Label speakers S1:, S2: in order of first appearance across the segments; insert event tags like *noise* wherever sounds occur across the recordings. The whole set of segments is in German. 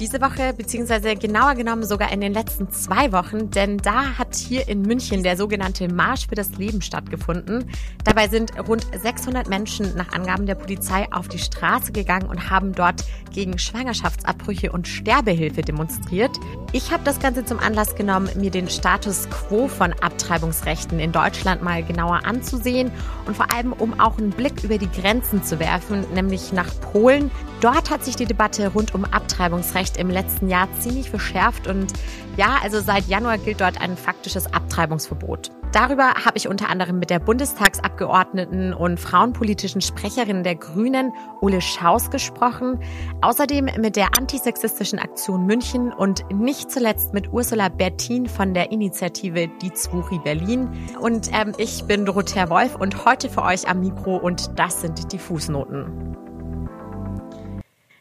S1: Diese Woche, beziehungsweise genauer genommen sogar in den letzten zwei Wochen, denn da hat hier in München der sogenannte Marsch für das Leben stattgefunden. Dabei sind rund 600 Menschen nach Angaben der Polizei auf die Straße gegangen und haben dort gegen Schwangerschaftsabbrüche und Sterbehilfe demonstriert. Ich habe das Ganze zum Anlass genommen, mir den Status quo von Abtreibungsrechten in Deutschland mal genauer anzusehen und vor allem, um auch einen Blick über die Grenzen zu werfen, nämlich nach Polen. Dort hat sich die Debatte rund um Abtreibungsrechte Abtreibungsrecht im letzten Jahr ziemlich verschärft und ja, also seit Januar gilt dort ein faktisches Abtreibungsverbot. Darüber habe ich unter anderem mit der Bundestagsabgeordneten und frauenpolitischen Sprecherin der Grünen, Ole Schaus, gesprochen. Außerdem mit der antisexistischen Aktion München und nicht zuletzt mit Ursula Bertin von der Initiative Die Zwuri Berlin. Und ähm, ich bin Dorothea Wolf und heute für euch am Mikro und das sind die Fußnoten.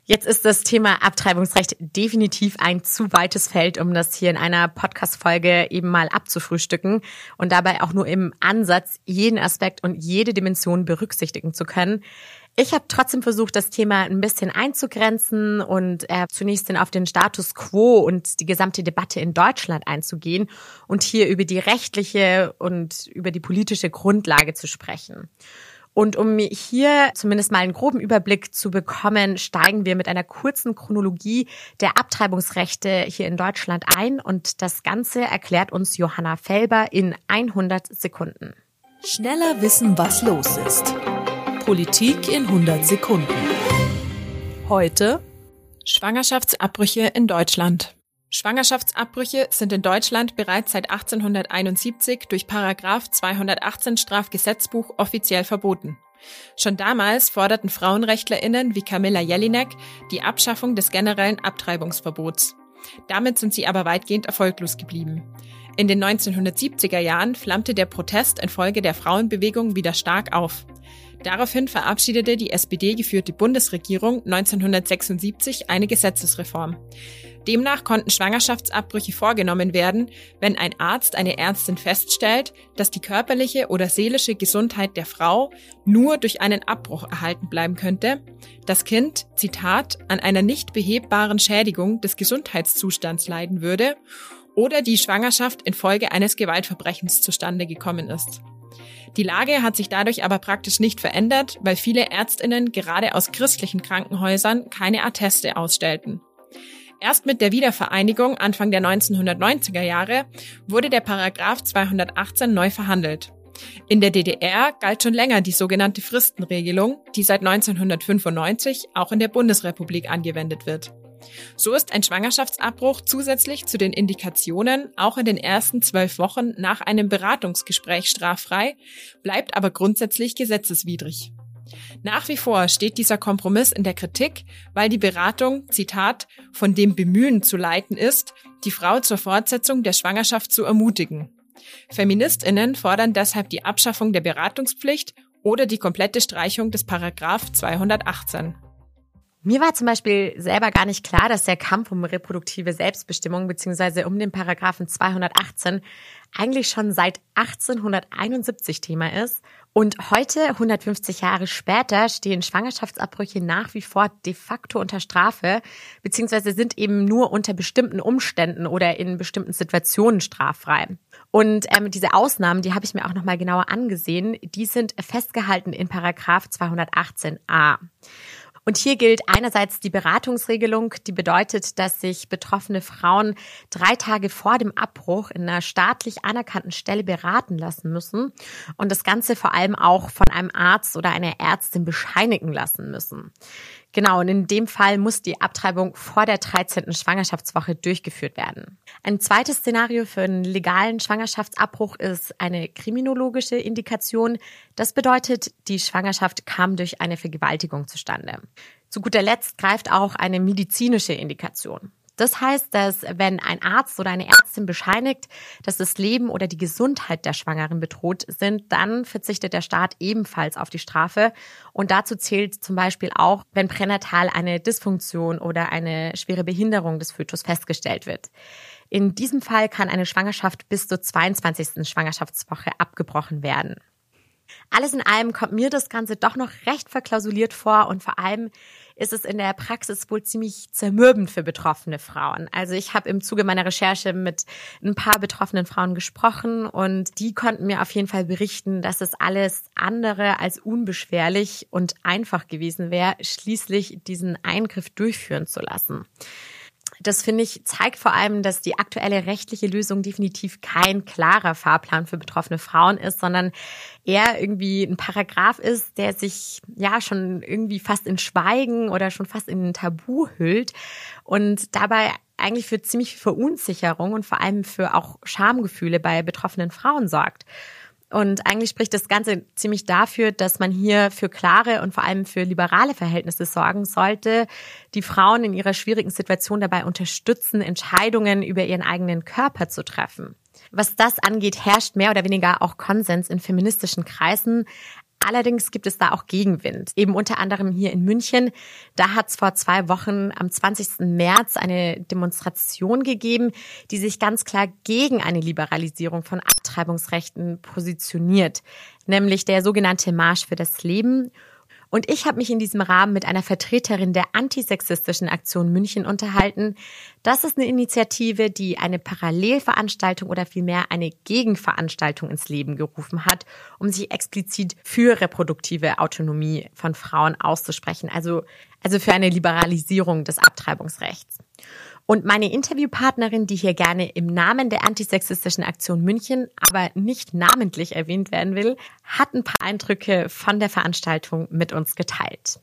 S1: Jetzt ist das Thema Abtreibungsrecht definitiv ein zu weites Feld, um das hier in einer Podcast-Folge eben mal abzufrühstücken und dabei auch nur im Ansatz jeden Aspekt und jede Dimension berücksichtigen zu können. Ich habe trotzdem versucht, das Thema ein bisschen einzugrenzen und äh, zunächst auf den Status quo und die gesamte Debatte in Deutschland einzugehen und hier über die rechtliche und über die politische Grundlage zu sprechen. Und um hier zumindest mal einen groben Überblick zu bekommen, steigen wir mit einer kurzen Chronologie der Abtreibungsrechte hier in Deutschland ein. Und das Ganze erklärt uns Johanna Felber in 100 Sekunden.
S2: Schneller wissen, was los ist. Politik in 100 Sekunden.
S3: Heute Schwangerschaftsabbrüche in Deutschland. Schwangerschaftsabbrüche sind in Deutschland bereits seit 1871 durch Paragraph 218 Strafgesetzbuch offiziell verboten. Schon damals forderten Frauenrechtlerinnen wie Camilla Jelinek die Abschaffung des generellen Abtreibungsverbots. Damit sind sie aber weitgehend erfolglos geblieben. In den 1970er Jahren flammte der Protest infolge der Frauenbewegung wieder stark auf. Daraufhin verabschiedete die SPD geführte Bundesregierung 1976 eine Gesetzesreform. Demnach konnten Schwangerschaftsabbrüche vorgenommen werden, wenn ein Arzt, eine Ärztin feststellt, dass die körperliche oder seelische Gesundheit der Frau nur durch einen Abbruch erhalten bleiben könnte, das Kind, Zitat, an einer nicht behebbaren Schädigung des Gesundheitszustands leiden würde oder die Schwangerschaft infolge eines Gewaltverbrechens zustande gekommen ist. Die Lage hat sich dadurch aber praktisch nicht verändert, weil viele Ärztinnen gerade aus christlichen Krankenhäusern keine Atteste ausstellten. Erst mit der Wiedervereinigung Anfang der 1990er Jahre wurde der Paragraph 218 neu verhandelt. In der DDR galt schon länger die sogenannte Fristenregelung, die seit 1995 auch in der Bundesrepublik angewendet wird. So ist ein Schwangerschaftsabbruch zusätzlich zu den Indikationen auch in den ersten zwölf Wochen nach einem Beratungsgespräch straffrei, bleibt aber grundsätzlich gesetzeswidrig. Nach wie vor steht dieser Kompromiss in der Kritik, weil die Beratung, Zitat, von dem Bemühen zu leiten ist, die Frau zur Fortsetzung der Schwangerschaft zu ermutigen. Feministinnen fordern deshalb die Abschaffung der Beratungspflicht oder die komplette Streichung des Paragraph 218.
S1: Mir war zum Beispiel selber gar nicht klar, dass der Kampf um reproduktive Selbstbestimmung beziehungsweise um den Paragraphen 218 eigentlich schon seit 1871 Thema ist. Und heute, 150 Jahre später, stehen Schwangerschaftsabbrüche nach wie vor de facto unter Strafe, beziehungsweise sind eben nur unter bestimmten Umständen oder in bestimmten Situationen straffrei. Und ähm, diese Ausnahmen, die habe ich mir auch nochmal genauer angesehen, die sind festgehalten in Paragraph 218a. Und hier gilt einerseits die Beratungsregelung, die bedeutet, dass sich betroffene Frauen drei Tage vor dem Abbruch in einer staatlich anerkannten Stelle beraten lassen müssen und das Ganze vor allem auch von einem Arzt oder einer Ärztin bescheinigen lassen müssen. Genau, und in dem Fall muss die Abtreibung vor der 13. Schwangerschaftswoche durchgeführt werden. Ein zweites Szenario für einen legalen Schwangerschaftsabbruch ist eine kriminologische Indikation. Das bedeutet, die Schwangerschaft kam durch eine Vergewaltigung zustande. Zu guter Letzt greift auch eine medizinische Indikation. Das heißt, dass wenn ein Arzt oder eine Ärztin bescheinigt, dass das Leben oder die Gesundheit der Schwangeren bedroht sind, dann verzichtet der Staat ebenfalls auf die Strafe. Und dazu zählt zum Beispiel auch, wenn pränatal eine Dysfunktion oder eine schwere Behinderung des Fötus festgestellt wird. In diesem Fall kann eine Schwangerschaft bis zur 22. Schwangerschaftswoche abgebrochen werden. Alles in allem kommt mir das Ganze doch noch recht verklausuliert vor und vor allem ist es in der Praxis wohl ziemlich zermürbend für betroffene Frauen. Also ich habe im Zuge meiner Recherche mit ein paar betroffenen Frauen gesprochen und die konnten mir auf jeden Fall berichten, dass es alles andere als unbeschwerlich und einfach gewesen wäre, schließlich diesen Eingriff durchführen zu lassen. Das finde ich zeigt vor allem, dass die aktuelle rechtliche Lösung definitiv kein klarer Fahrplan für betroffene Frauen ist, sondern eher irgendwie ein Paragraph ist, der sich ja schon irgendwie fast in Schweigen oder schon fast in ein Tabu hüllt und dabei eigentlich für ziemlich viel Verunsicherung und vor allem für auch Schamgefühle bei betroffenen Frauen sorgt. Und eigentlich spricht das Ganze ziemlich dafür, dass man hier für klare und vor allem für liberale Verhältnisse sorgen sollte, die Frauen in ihrer schwierigen Situation dabei unterstützen, Entscheidungen über ihren eigenen Körper zu treffen. Was das angeht, herrscht mehr oder weniger auch Konsens in feministischen Kreisen. Allerdings gibt es da auch Gegenwind. Eben unter anderem hier in München. Da hat es vor zwei Wochen am 20. März eine Demonstration gegeben, die sich ganz klar gegen eine Liberalisierung von Abtreibungsrechten positioniert, nämlich der sogenannte Marsch für das Leben. Und ich habe mich in diesem Rahmen mit einer Vertreterin der antisexistischen Aktion München unterhalten. Das ist eine Initiative, die eine Parallelveranstaltung oder vielmehr eine Gegenveranstaltung ins Leben gerufen hat, um sich explizit für reproduktive Autonomie von Frauen auszusprechen, also, also für eine Liberalisierung des Abtreibungsrechts. Und meine Interviewpartnerin, die hier gerne im Namen der antisexistischen Aktion München, aber nicht namentlich erwähnt werden will, hat ein paar Eindrücke von der Veranstaltung mit uns geteilt.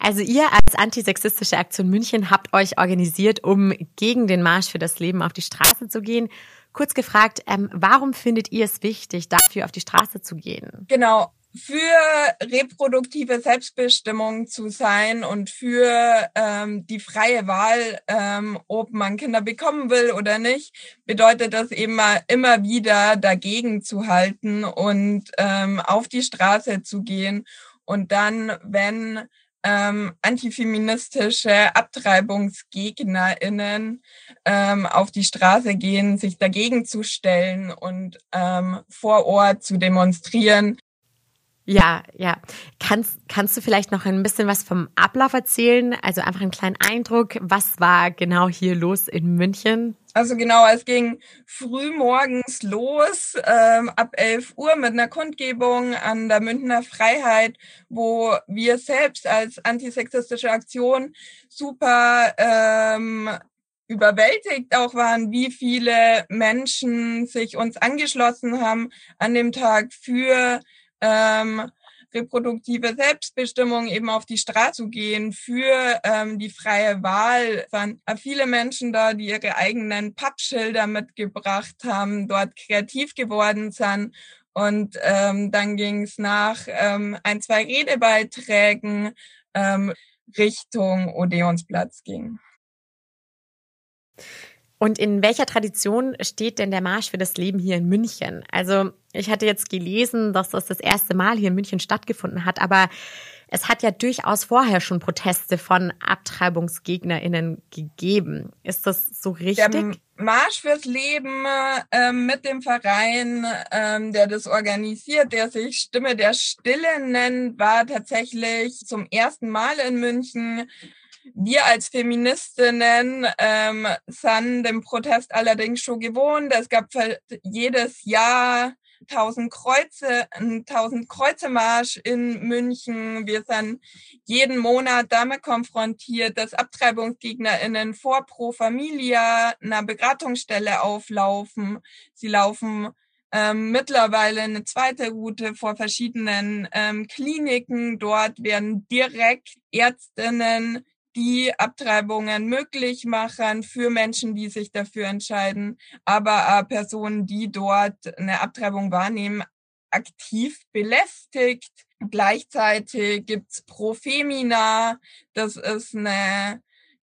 S1: Also ihr als antisexistische Aktion München habt euch organisiert, um gegen den Marsch für das Leben auf die Straße zu gehen. Kurz gefragt, ähm, warum findet ihr es wichtig, dafür auf die Straße zu gehen?
S4: Genau, für reproduktive Selbstbestimmung zu sein und für ähm, die freie Wahl, ähm, ob man Kinder bekommen will oder nicht, bedeutet das eben mal immer wieder dagegen zu halten und ähm, auf die Straße zu gehen. Und dann, wenn ähm, antifeministische AbtreibungsgegnerInnen ähm, auf die Straße gehen, sich dagegen zu stellen und ähm, vor Ort zu demonstrieren,
S1: ja, ja. Kannst, kannst du vielleicht noch ein bisschen was vom Ablauf erzählen? Also einfach einen kleinen Eindruck. Was war genau hier los in München?
S4: Also genau, es ging früh morgens los, ähm, ab 11 Uhr mit einer Kundgebung an der Münchner Freiheit, wo wir selbst als antisexistische Aktion super ähm, überwältigt auch waren, wie viele Menschen sich uns angeschlossen haben an dem Tag für ähm, reproduktive Selbstbestimmung eben auf die Straße zu gehen für ähm, die freie Wahl. Es waren viele Menschen da, die ihre eigenen Pappschilder mitgebracht haben, dort kreativ geworden sind. Und ähm, dann ging es nach ähm, ein, zwei Redebeiträgen ähm, Richtung Odeonsplatz ging.
S1: Und in welcher Tradition steht denn der Marsch für das Leben hier in München? Also ich hatte jetzt gelesen, dass das das erste Mal hier in München stattgefunden hat, aber es hat ja durchaus vorher schon Proteste von AbtreibungsgegnerInnen gegeben. Ist das so richtig?
S4: Der Marsch fürs Leben äh, mit dem Verein, ähm, der das organisiert, der sich Stimme der Stille nennt, war tatsächlich zum ersten Mal in München wir als Feministinnen ähm, sind dem Protest allerdings schon gewohnt. Es gab jedes Jahr 1000 Kreuze, 1000 Kreuzemarsch in München. Wir sind jeden Monat damit konfrontiert, dass AbtreibungsgegnerInnen vor Pro Familia einer Beratungsstelle auflaufen. Sie laufen ähm, mittlerweile eine zweite Route vor verschiedenen ähm, Kliniken. Dort werden direkt Ärztinnen die Abtreibungen möglich machen für Menschen, die sich dafür entscheiden, aber äh, Personen, die dort eine Abtreibung wahrnehmen, aktiv belästigt. Gleichzeitig gibt's Pro Femina, das ist eine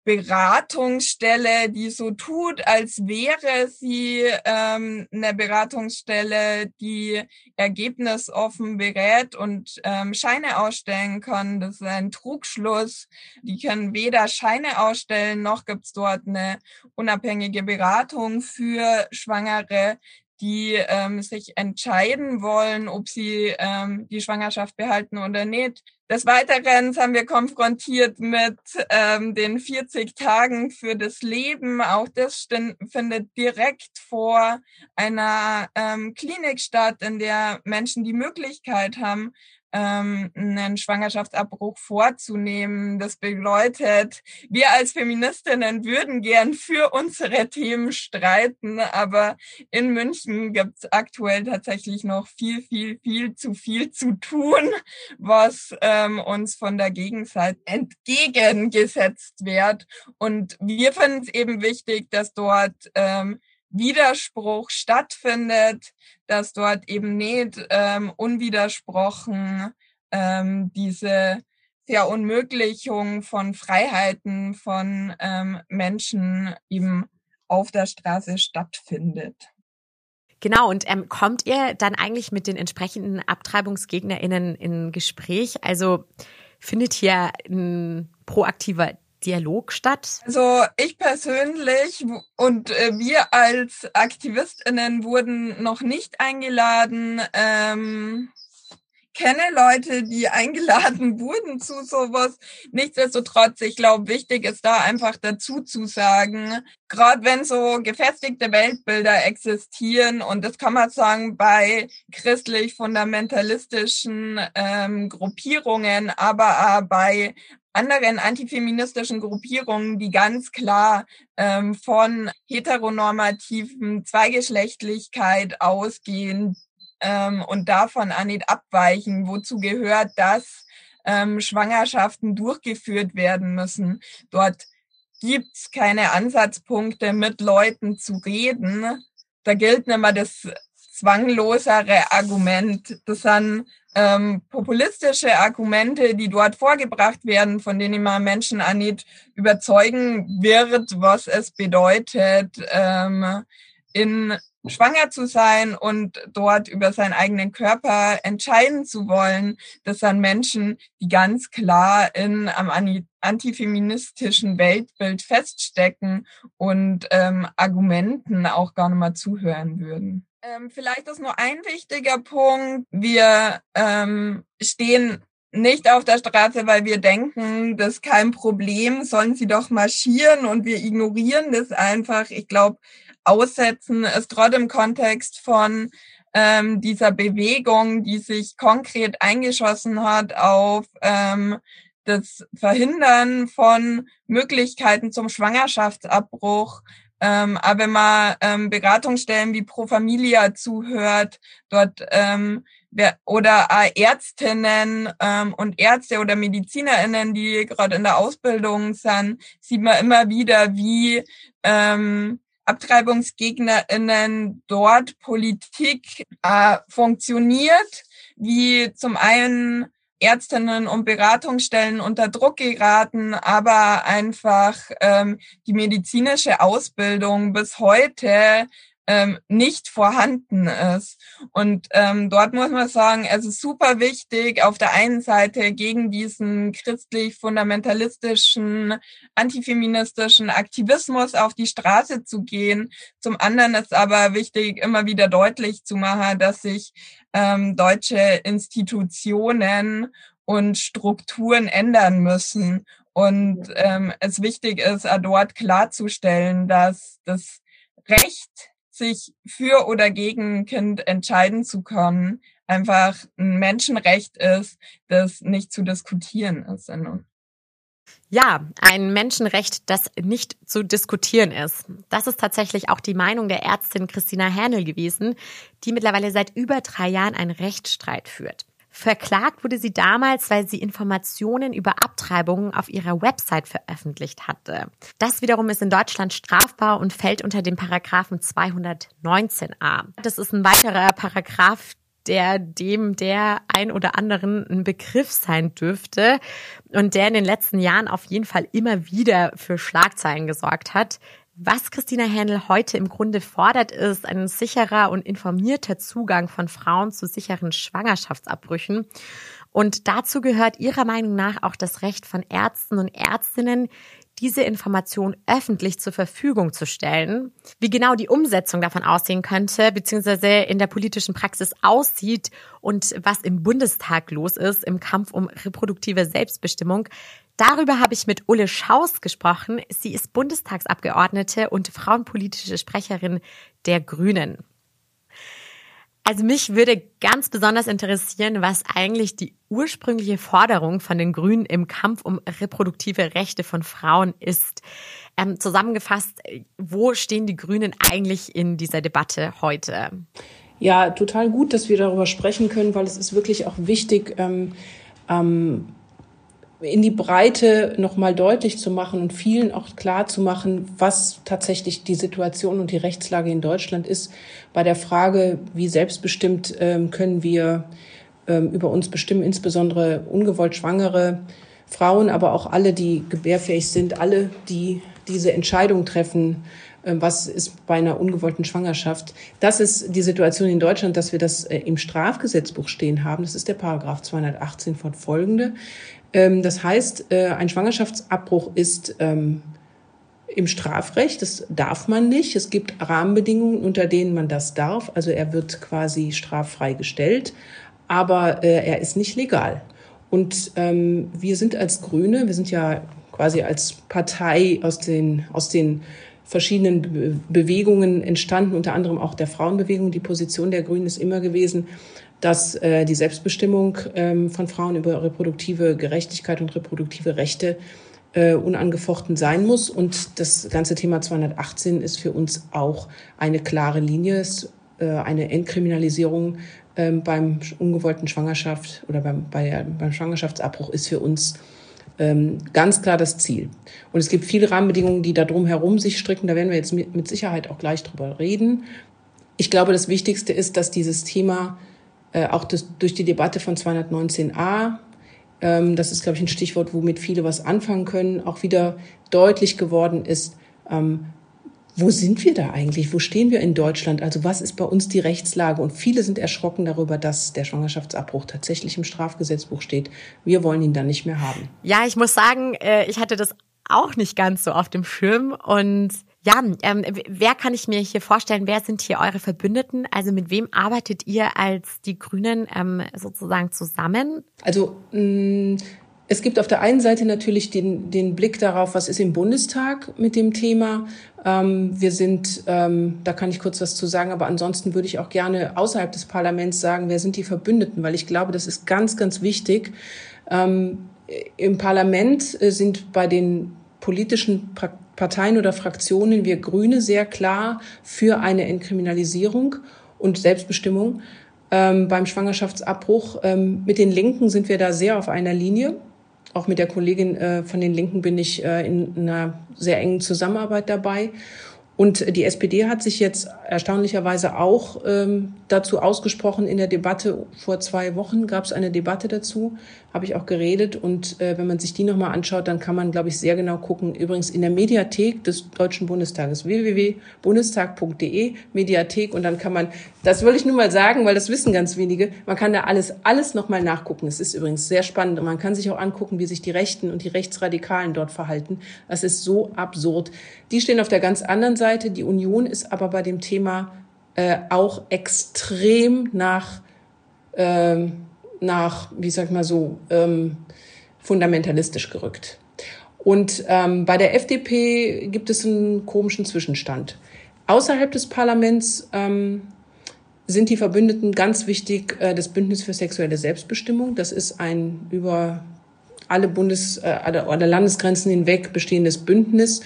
S4: Beratungsstelle, die so tut, als wäre sie ähm, eine Beratungsstelle, die ergebnisoffen berät und ähm, Scheine ausstellen kann. Das ist ein Trugschluss. Die können weder Scheine ausstellen, noch gibt's dort eine unabhängige Beratung für Schwangere die ähm, sich entscheiden wollen, ob sie ähm, die Schwangerschaft behalten oder nicht. Des Weiteren sind wir konfrontiert mit ähm, den 40 Tagen für das Leben. Auch das findet direkt vor einer ähm, Klinik statt, in der Menschen die Möglichkeit haben, ähm, einen Schwangerschaftsabbruch vorzunehmen. Das bedeutet, wir als Feministinnen würden gern für unsere Themen streiten, aber in München gibt es aktuell tatsächlich noch viel, viel, viel zu viel zu tun, was ähm, uns von der Gegenseite entgegengesetzt wird. Und wir finden es eben wichtig, dass dort ähm, Widerspruch stattfindet, dass dort eben nicht ähm, unwidersprochen ähm, diese Verunmöglichung von Freiheiten von ähm, Menschen eben auf der Straße stattfindet.
S1: Genau, und ähm, kommt ihr dann eigentlich mit den entsprechenden AbtreibungsgegnerInnen in Gespräch? Also findet hier ein proaktiver Dialog statt?
S4: Also ich persönlich und äh, wir als Aktivistinnen wurden noch nicht eingeladen. Ähm, kenne Leute, die *laughs* eingeladen wurden zu sowas. Nichtsdestotrotz, ich glaube, wichtig ist da einfach dazu zu sagen, gerade wenn so gefestigte Weltbilder existieren, und das kann man sagen bei christlich-fundamentalistischen ähm, Gruppierungen, aber auch bei anderen antifeministischen Gruppierungen, die ganz klar ähm, von heteronormativen Zweigeschlechtlichkeit ausgehen ähm, und davon auch nicht abweichen, wozu gehört, dass ähm, Schwangerschaften durchgeführt werden müssen. Dort gibt's keine Ansatzpunkte, mit Leuten zu reden. Da gilt nicht mehr das zwanglosere Argument. Das sind ähm, populistische Argumente, die dort vorgebracht werden, von denen man Menschen auch nicht überzeugen wird, was es bedeutet, ähm, in schwanger zu sein und dort über seinen eigenen Körper entscheiden zu wollen. Das sind Menschen, die ganz klar in am antifeministischen Weltbild feststecken und ähm, Argumenten auch gar nicht mal zuhören würden. Ähm, vielleicht ist nur ein wichtiger Punkt. Wir ähm, stehen nicht auf der Straße, weil wir denken, das ist kein Problem, sollen sie doch marschieren und wir ignorieren das einfach. Ich glaube, aussetzen ist gerade im Kontext von ähm, dieser Bewegung, die sich konkret eingeschossen hat auf ähm, das Verhindern von Möglichkeiten zum Schwangerschaftsabbruch, ähm, aber wenn man ähm, Beratungsstellen wie Pro Familia zuhört, dort ähm, oder Ärztinnen ähm, und Ärzte oder MedizinerInnen, die gerade in der Ausbildung sind, sieht man immer wieder, wie ähm, AbtreibungsgegnerInnen dort Politik äh, funktioniert, wie zum einen Ärztinnen und Beratungsstellen unter Druck geraten, aber einfach ähm, die medizinische Ausbildung bis heute ähm, nicht vorhanden ist. Und ähm, dort muss man sagen, es ist super wichtig, auf der einen Seite gegen diesen christlich-fundamentalistischen, antifeministischen Aktivismus auf die Straße zu gehen. Zum anderen ist aber wichtig, immer wieder deutlich zu machen, dass sich ähm, deutsche Institutionen und Strukturen ändern müssen. Und ähm, es wichtig ist, dort klarzustellen, dass das Recht sich für oder gegen ein Kind entscheiden zu können, einfach ein Menschenrecht ist, das nicht zu diskutieren ist.
S1: Ja, ein Menschenrecht, das nicht zu diskutieren ist. Das ist tatsächlich auch die Meinung der Ärztin Christina Hernel gewesen, die mittlerweile seit über drei Jahren einen Rechtsstreit führt. Verklagt wurde sie damals, weil sie Informationen über Abtreibungen auf ihrer Website veröffentlicht hatte. Das wiederum ist in Deutschland strafbar und fällt unter den Paragraphen 219a. Das ist ein weiterer Paragraph, der dem der ein oder anderen ein Begriff sein dürfte und der in den letzten Jahren auf jeden Fall immer wieder für Schlagzeilen gesorgt hat. Was Christina Händel heute im Grunde fordert, ist ein sicherer und informierter Zugang von Frauen zu sicheren Schwangerschaftsabbrüchen. Und dazu gehört ihrer Meinung nach auch das Recht von Ärzten und Ärztinnen, diese Information öffentlich zur Verfügung zu stellen. Wie genau die Umsetzung davon aussehen könnte, beziehungsweise in der politischen Praxis aussieht und was im Bundestag los ist im Kampf um reproduktive Selbstbestimmung, Darüber habe ich mit Ulle Schaus gesprochen. Sie ist Bundestagsabgeordnete und frauenpolitische Sprecherin der Grünen. Also mich würde ganz besonders interessieren, was eigentlich die ursprüngliche Forderung von den Grünen im Kampf um reproduktive Rechte von Frauen ist. Ähm, zusammengefasst, wo stehen die Grünen eigentlich in dieser Debatte heute?
S5: Ja, total gut, dass wir darüber sprechen können, weil es ist wirklich auch wichtig, ähm, ähm, in die Breite nochmal deutlich zu machen und vielen auch klar zu machen, was tatsächlich die Situation und die Rechtslage in Deutschland ist bei der Frage, wie selbstbestimmt ähm, können wir ähm, über uns bestimmen, insbesondere ungewollt Schwangere Frauen, aber auch alle, die gebärfähig sind, alle, die diese Entscheidung treffen, äh, was ist bei einer ungewollten Schwangerschaft. Das ist die Situation in Deutschland, dass wir das äh, im Strafgesetzbuch stehen haben. Das ist der Paragraph 218 von folgende. Ähm, das heißt, äh, ein Schwangerschaftsabbruch ist ähm, im Strafrecht, das darf man nicht. Es gibt Rahmenbedingungen, unter denen man das darf. Also er wird quasi straffrei gestellt, aber äh, er ist nicht legal. Und ähm, wir sind als Grüne, wir sind ja quasi als Partei aus den, aus den verschiedenen Bewegungen entstanden, unter anderem auch der Frauenbewegung. Die Position der Grünen ist immer gewesen, dass äh, die Selbstbestimmung ähm, von Frauen über reproduktive Gerechtigkeit und reproduktive Rechte äh, unangefochten sein muss. Und das ganze Thema 218 ist für uns auch eine klare Linie, ist, äh, eine Entkriminalisierung ähm, beim ungewollten Schwangerschaft oder beim, bei, beim Schwangerschaftsabbruch ist für uns ähm, ganz klar das Ziel. Und es gibt viele Rahmenbedingungen, die da drum herum sich stricken. Da werden wir jetzt mit, mit Sicherheit auch gleich drüber reden. Ich glaube, das Wichtigste ist, dass dieses Thema äh, auch das, durch die Debatte von 219a, ähm, das ist, glaube ich, ein Stichwort, womit viele was anfangen können, auch wieder deutlich geworden ist, ähm, wo sind wir da eigentlich? Wo stehen wir in Deutschland? Also was ist bei uns die Rechtslage? Und viele sind erschrocken darüber, dass der Schwangerschaftsabbruch tatsächlich im Strafgesetzbuch steht. Wir wollen ihn dann nicht mehr haben.
S1: Ja, ich muss sagen, äh, ich hatte das auch nicht ganz so auf dem Schirm und ja, ähm, wer kann ich mir hier vorstellen? Wer sind hier eure Verbündeten? Also mit wem arbeitet ihr als die Grünen ähm, sozusagen zusammen?
S5: Also mh, mm, es gibt auf der einen Seite natürlich den, den Blick darauf, was ist im Bundestag mit dem Thema. Ähm, wir sind, ähm, da kann ich kurz was zu sagen, aber ansonsten würde ich auch gerne außerhalb des Parlaments sagen, wer sind die Verbündeten, weil ich glaube, das ist ganz, ganz wichtig. Ähm, Im Parlament äh, sind bei den politischen Parteien oder Fraktionen, wir Grüne, sehr klar für eine Entkriminalisierung und Selbstbestimmung ähm, beim Schwangerschaftsabbruch. Ähm, mit den Linken sind wir da sehr auf einer Linie. Auch mit der Kollegin äh, von den Linken bin ich äh, in einer sehr engen Zusammenarbeit dabei. Und die SPD hat sich jetzt erstaunlicherweise auch ähm, dazu ausgesprochen in der Debatte. Vor zwei Wochen gab es eine Debatte dazu, habe ich auch geredet. Und äh, wenn man sich die nochmal anschaut, dann kann man, glaube ich, sehr genau gucken. Übrigens in der Mediathek des Deutschen Bundestages, www.bundestag.de, Mediathek. Und dann kann man, das will ich nur mal sagen, weil das wissen ganz wenige, man kann da alles, alles nochmal nachgucken. Es ist übrigens sehr spannend. Und man kann sich auch angucken, wie sich die Rechten und die Rechtsradikalen dort verhalten. Das ist so absurd. Die stehen auf der ganz anderen Seite Seite. Die Union ist aber bei dem Thema äh, auch extrem nach, ähm, nach, wie sag mal so, ähm, fundamentalistisch gerückt. Und ähm, bei der FDP gibt es einen komischen Zwischenstand. Außerhalb des Parlaments ähm, sind die Verbündeten ganz wichtig äh, das Bündnis für sexuelle Selbstbestimmung. Das ist ein über alle Bundes- äh, oder Landesgrenzen hinweg bestehendes Bündnis,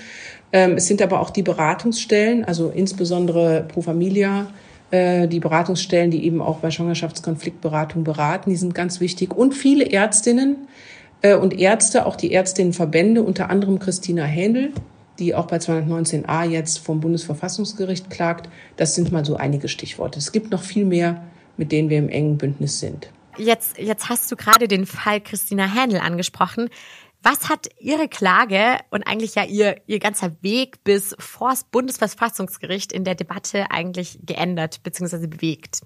S5: es sind aber auch die Beratungsstellen, also insbesondere Pro Familia, äh, die Beratungsstellen, die eben auch bei Schwangerschaftskonfliktberatung beraten, die sind ganz wichtig. Und viele Ärztinnen äh, und Ärzte, auch die Ärztinnenverbände, unter anderem Christina Händel, die auch bei 219a jetzt vom Bundesverfassungsgericht klagt. Das sind mal so einige Stichworte. Es gibt noch viel mehr mit denen wir im engen Bündnis sind.
S1: Jetzt, jetzt hast du gerade den Fall Christina Händel angesprochen. Was hat Ihre Klage und eigentlich ja Ihr, Ihr ganzer Weg bis vor das Bundesverfassungsgericht in der Debatte eigentlich geändert bzw. bewegt?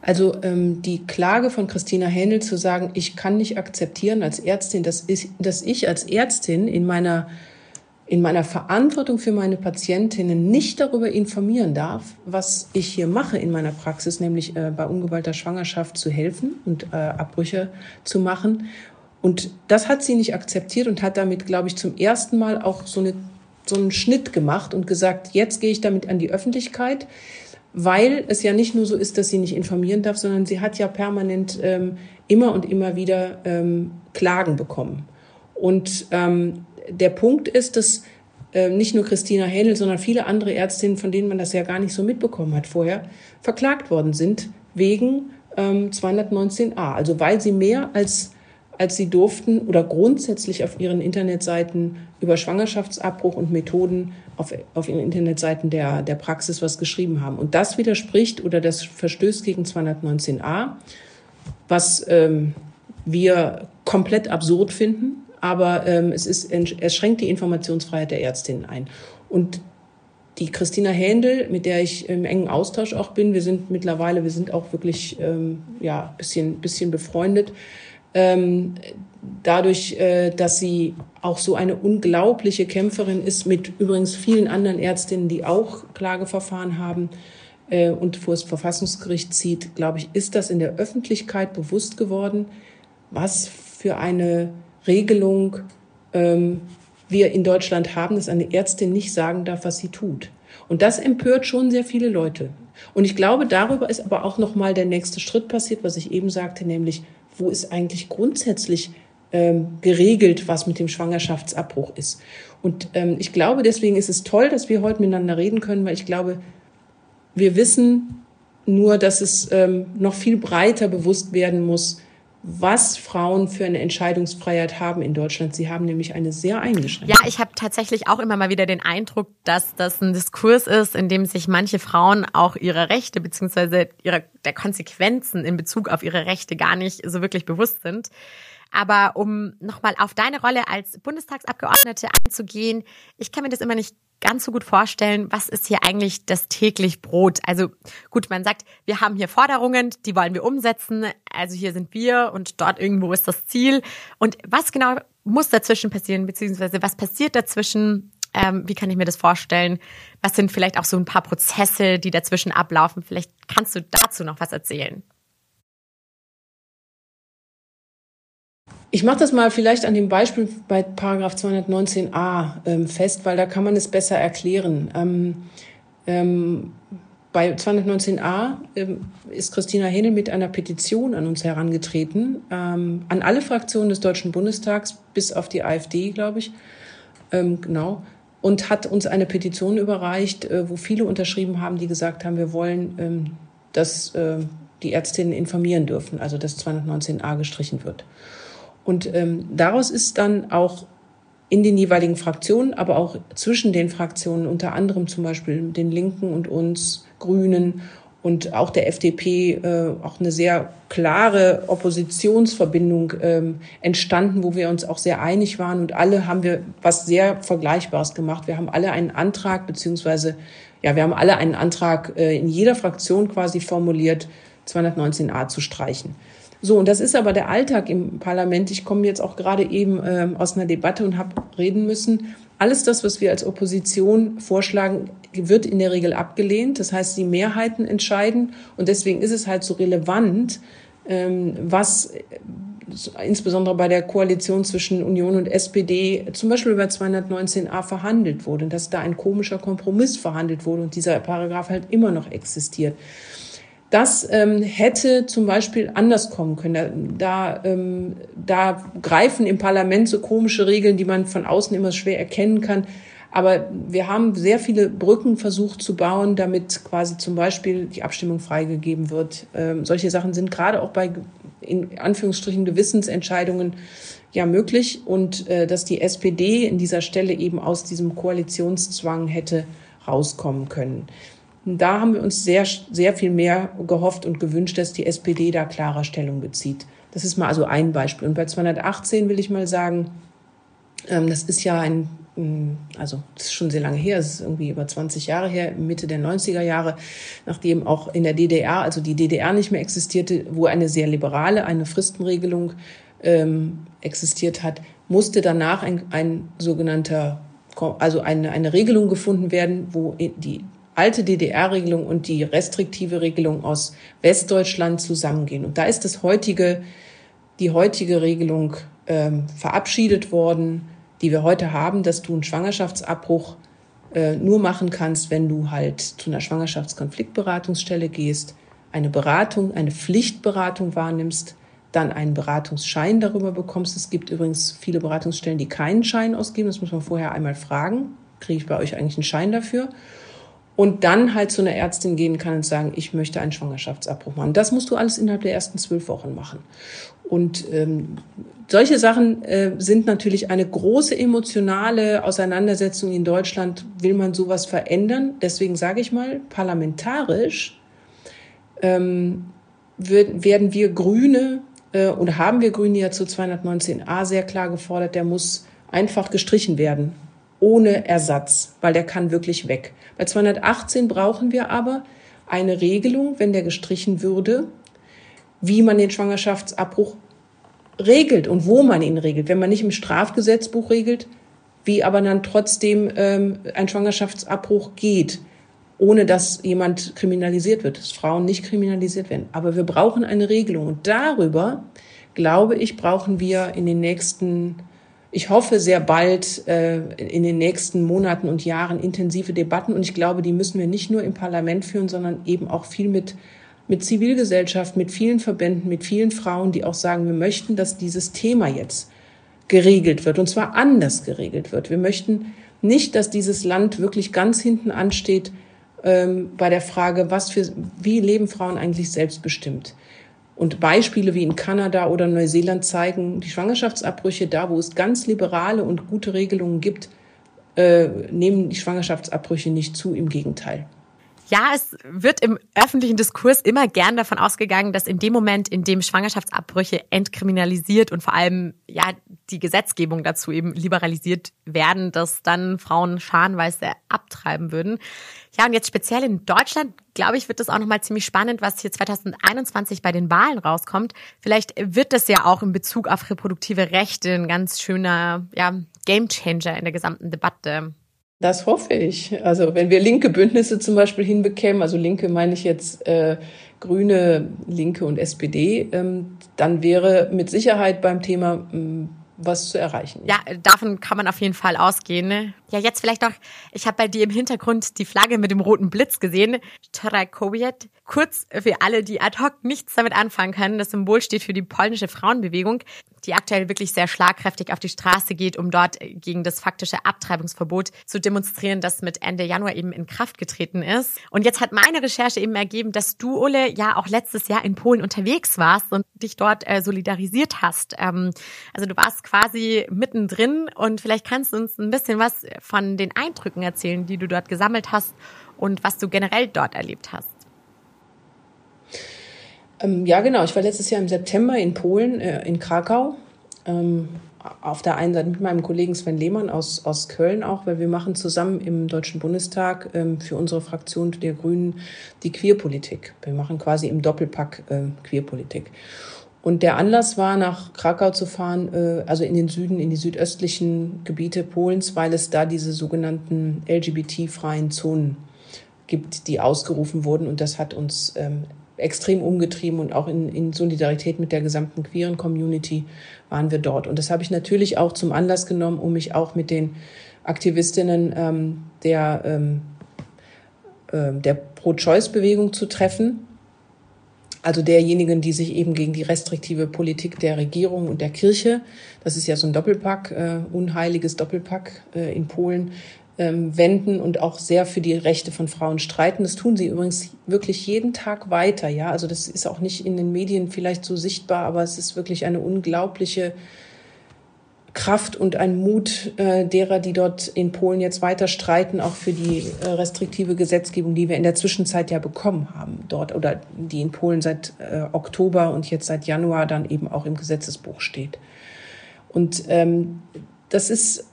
S5: Also ähm, die Klage von Christina Händel zu sagen, ich kann nicht akzeptieren als Ärztin, dass ich, dass ich als Ärztin in meiner in meiner Verantwortung für meine Patientinnen nicht darüber informieren darf, was ich hier mache in meiner Praxis, nämlich äh, bei ungewollter Schwangerschaft zu helfen und äh, Abbrüche zu machen. Und das hat sie nicht akzeptiert und hat damit, glaube ich, zum ersten Mal auch so, eine, so einen Schnitt gemacht und gesagt, jetzt gehe ich damit an die Öffentlichkeit, weil es ja nicht nur so ist, dass sie nicht informieren darf, sondern sie hat ja permanent ähm, immer und immer wieder ähm, Klagen bekommen. Und ähm, der Punkt ist, dass äh, nicht nur Christina Händel, sondern viele andere Ärztinnen, von denen man das ja gar nicht so mitbekommen hat vorher, verklagt worden sind wegen ähm, 219a. Also weil sie mehr als als sie durften oder grundsätzlich auf ihren Internetseiten über Schwangerschaftsabbruch und Methoden auf, auf ihren Internetseiten der, der Praxis was geschrieben haben. Und das widerspricht oder das verstößt gegen 219a, was ähm, wir komplett absurd finden aber ähm, es, ist, es schränkt die Informationsfreiheit der Ärztinnen ein. Und die Christina Händel, mit der ich im engen Austausch auch bin, wir sind mittlerweile, wir sind auch wirklich ähm, ja bisschen bisschen befreundet. Ähm, dadurch, äh, dass sie auch so eine unglaubliche Kämpferin ist, mit übrigens vielen anderen Ärztinnen, die auch Klageverfahren haben äh, und vor das Verfassungsgericht zieht, glaube ich, ist das in der Öffentlichkeit bewusst geworden, was für eine Regelung ähm, wir in Deutschland haben, dass eine Ärztin nicht sagen darf, was sie tut. Und das empört schon sehr viele Leute. Und ich glaube, darüber ist aber auch noch mal der nächste Schritt passiert, was ich eben sagte, nämlich wo ist eigentlich grundsätzlich ähm, geregelt, was mit dem Schwangerschaftsabbruch ist. Und ähm, ich glaube, deswegen ist es toll, dass wir heute miteinander reden können, weil ich glaube, wir wissen nur, dass es ähm, noch viel breiter bewusst werden muss, was Frauen für eine Entscheidungsfreiheit haben in Deutschland. Sie haben nämlich eine sehr eingeschränkte.
S1: Ja, ich habe tatsächlich auch immer mal wieder den Eindruck, dass das ein Diskurs ist, in dem sich manche Frauen auch ihre Rechte beziehungsweise der Konsequenzen in Bezug auf ihre Rechte gar nicht so wirklich bewusst sind. Aber um nochmal auf deine Rolle als Bundestagsabgeordnete einzugehen, ich kann mir das immer nicht ganz so gut vorstellen, was ist hier eigentlich das täglich Brot? Also gut, man sagt, wir haben hier Forderungen, die wollen wir umsetzen. Also hier sind wir und dort irgendwo ist das Ziel. Und was genau muss dazwischen passieren, beziehungsweise was passiert dazwischen? Ähm, wie kann ich mir das vorstellen? Was sind vielleicht auch so ein paar Prozesse, die dazwischen ablaufen? Vielleicht kannst du dazu noch was erzählen.
S5: Ich mache das mal vielleicht an dem Beispiel bei Paragraph 219a ähm, fest, weil da kann man es besser erklären. Ähm, ähm, bei 219a ähm, ist Christina Henel mit einer Petition an uns herangetreten, ähm, an alle Fraktionen des Deutschen Bundestags, bis auf die AfD, glaube ich, ähm, genau, und hat uns eine Petition überreicht, äh, wo viele unterschrieben haben, die gesagt haben, wir wollen, dass äh, die Ärztinnen informieren dürfen, also dass 219a gestrichen wird. Und ähm, daraus ist dann auch in den jeweiligen Fraktionen, aber auch zwischen den Fraktionen, unter anderem zum Beispiel den Linken und uns, Grünen und auch der FDP, äh, auch eine sehr klare Oppositionsverbindung ähm, entstanden, wo wir uns auch sehr einig waren. Und alle haben wir was sehr Vergleichbares gemacht. Wir haben alle einen Antrag, beziehungsweise, ja, wir haben alle einen Antrag äh, in jeder Fraktion quasi formuliert, 219a zu streichen. So, und das ist aber der Alltag im Parlament. Ich komme jetzt auch gerade eben ähm, aus einer Debatte und habe reden müssen. Alles das, was wir als Opposition vorschlagen, wird in der Regel abgelehnt. Das heißt, die Mehrheiten entscheiden. Und deswegen ist es halt so relevant, ähm, was äh, insbesondere bei der Koalition zwischen Union und SPD zum Beispiel über 219a verhandelt wurde, dass da ein komischer Kompromiss verhandelt wurde und dieser Paragraph halt immer noch existiert. Das ähm, hätte zum Beispiel anders kommen können. Da, ähm, da greifen im Parlament so komische Regeln, die man von außen immer schwer erkennen kann. Aber wir haben sehr viele Brücken versucht zu bauen, damit quasi zum Beispiel die Abstimmung freigegeben wird. Ähm, solche Sachen sind gerade auch bei in Anführungsstrichen Gewissensentscheidungen ja möglich und äh, dass die SPD in dieser Stelle eben aus diesem Koalitionszwang hätte rauskommen können. Da haben wir uns sehr, sehr viel mehr gehofft und gewünscht, dass die SPD da klarer Stellung bezieht. Das ist mal also ein Beispiel. Und bei 218 will ich mal sagen, ähm, das ist ja ein, also das ist schon sehr lange her, es ist irgendwie über 20 Jahre her, Mitte der 90er Jahre, nachdem auch in der DDR, also die DDR nicht mehr existierte, wo eine sehr liberale, eine Fristenregelung ähm, existiert hat, musste danach ein, ein sogenannter, also eine, eine Regelung gefunden werden, wo die alte DDR-Regelung und die restriktive Regelung aus Westdeutschland zusammengehen. Und da ist das heutige, die heutige Regelung ähm, verabschiedet worden, die wir heute haben, dass du einen Schwangerschaftsabbruch äh, nur machen kannst, wenn du halt zu einer Schwangerschaftskonfliktberatungsstelle gehst, eine Beratung, eine Pflichtberatung wahrnimmst, dann einen Beratungsschein darüber bekommst. Es gibt übrigens viele Beratungsstellen, die keinen Schein ausgeben. Das muss man vorher einmal fragen. Kriege ich bei euch eigentlich einen Schein dafür? Und dann halt zu einer Ärztin gehen kann und sagen, ich möchte einen Schwangerschaftsabbruch machen. Das musst du alles innerhalb der ersten zwölf Wochen machen. Und ähm, solche Sachen äh, sind natürlich eine große emotionale Auseinandersetzung in Deutschland. Will man sowas verändern? Deswegen sage ich mal, parlamentarisch ähm, wird, werden wir Grüne äh, oder haben wir Grüne ja zu 219a sehr klar gefordert, der muss einfach gestrichen werden, ohne Ersatz, weil der kann wirklich weg. Bei 218 brauchen wir aber eine Regelung, wenn der gestrichen würde, wie man den Schwangerschaftsabbruch regelt und wo man ihn regelt. Wenn man nicht im Strafgesetzbuch regelt, wie aber dann trotzdem ähm, ein Schwangerschaftsabbruch geht ohne dass jemand kriminalisiert wird, dass Frauen nicht kriminalisiert werden. Aber wir brauchen eine Regelung. Und darüber, glaube ich, brauchen wir in den nächsten, ich hoffe sehr bald, äh, in den nächsten Monaten und Jahren intensive Debatten. Und ich glaube, die müssen wir nicht nur im Parlament führen, sondern eben auch viel mit mit Zivilgesellschaft, mit vielen Verbänden, mit vielen Frauen, die auch sagen, wir möchten, dass dieses Thema jetzt geregelt wird und zwar anders geregelt wird. Wir möchten nicht, dass dieses Land wirklich ganz hinten ansteht ähm, bei der Frage, was für, wie leben Frauen eigentlich selbstbestimmt. Und Beispiele wie in Kanada oder Neuseeland zeigen, die Schwangerschaftsabbrüche da, wo es ganz liberale und gute Regelungen gibt, äh, nehmen die Schwangerschaftsabbrüche nicht zu, im Gegenteil.
S1: Ja, es wird im öffentlichen Diskurs immer gern davon ausgegangen, dass in dem Moment, in dem Schwangerschaftsabbrüche entkriminalisiert und vor allem ja die Gesetzgebung dazu eben liberalisiert werden, dass dann Frauen scharenweise abtreiben würden. Ja, und jetzt speziell in Deutschland, glaube ich, wird das auch nochmal ziemlich spannend, was hier 2021 bei den Wahlen rauskommt. Vielleicht wird das ja auch in Bezug auf reproduktive Rechte ein ganz schöner ja, Gamechanger in der gesamten Debatte.
S5: Das hoffe ich. Also wenn wir linke Bündnisse zum Beispiel hinbekämen, also linke meine ich jetzt äh, Grüne, Linke und SPD, ähm, dann wäre mit Sicherheit beim Thema ähm, was zu erreichen.
S1: Ja, davon kann man auf jeden Fall ausgehen. Ne? Ja, jetzt vielleicht noch, ich habe bei dir im Hintergrund die Flagge mit dem roten Blitz gesehen. Tarakowiet. Kurz für alle, die ad hoc nichts damit anfangen können. Das Symbol steht für die polnische Frauenbewegung, die aktuell wirklich sehr schlagkräftig auf die Straße geht, um dort gegen das faktische Abtreibungsverbot zu demonstrieren, das mit Ende Januar eben in Kraft getreten ist. Und jetzt hat meine Recherche eben ergeben, dass du, Ole, ja auch letztes Jahr in Polen unterwegs warst und dich dort äh, solidarisiert hast. Ähm, also du warst quasi mittendrin und vielleicht kannst du uns ein bisschen was von den Eindrücken erzählen, die du dort gesammelt hast und was du generell dort erlebt hast.
S5: Ähm, ja, genau. Ich war letztes Jahr im September in Polen, äh, in Krakau. Ähm, auf der einen Seite mit meinem Kollegen Sven Lehmann aus, aus Köln auch, weil wir machen zusammen im Deutschen Bundestag ähm, für unsere Fraktion der Grünen die Queerpolitik. Wir machen quasi im Doppelpack äh, Queerpolitik. Und der Anlass war, nach Krakau zu fahren, äh, also in den Süden, in die südöstlichen Gebiete Polens, weil es da diese sogenannten LGBT-freien Zonen gibt, die ausgerufen wurden. Und das hat uns ähm, extrem umgetrieben und auch in, in Solidarität mit der gesamten queeren Community waren wir dort. Und das habe ich natürlich auch zum Anlass genommen, um mich auch mit den Aktivistinnen ähm, der, ähm, äh, der Pro-Choice-Bewegung zu treffen also derjenigen, die sich eben gegen die restriktive Politik der Regierung und der Kirche, das ist ja so ein Doppelpack, äh, unheiliges Doppelpack äh, in Polen, ähm, wenden und auch sehr für die Rechte von Frauen streiten. Das tun sie übrigens wirklich jeden Tag weiter, ja. Also das ist auch nicht in den Medien vielleicht so sichtbar, aber es ist wirklich eine unglaubliche Kraft und ein Mut äh, derer, die dort in Polen jetzt weiter streiten, auch für die äh, restriktive Gesetzgebung, die wir in der Zwischenzeit ja bekommen haben dort oder die in Polen seit äh, Oktober und jetzt seit Januar dann eben auch im Gesetzesbuch steht. Und ähm, das ist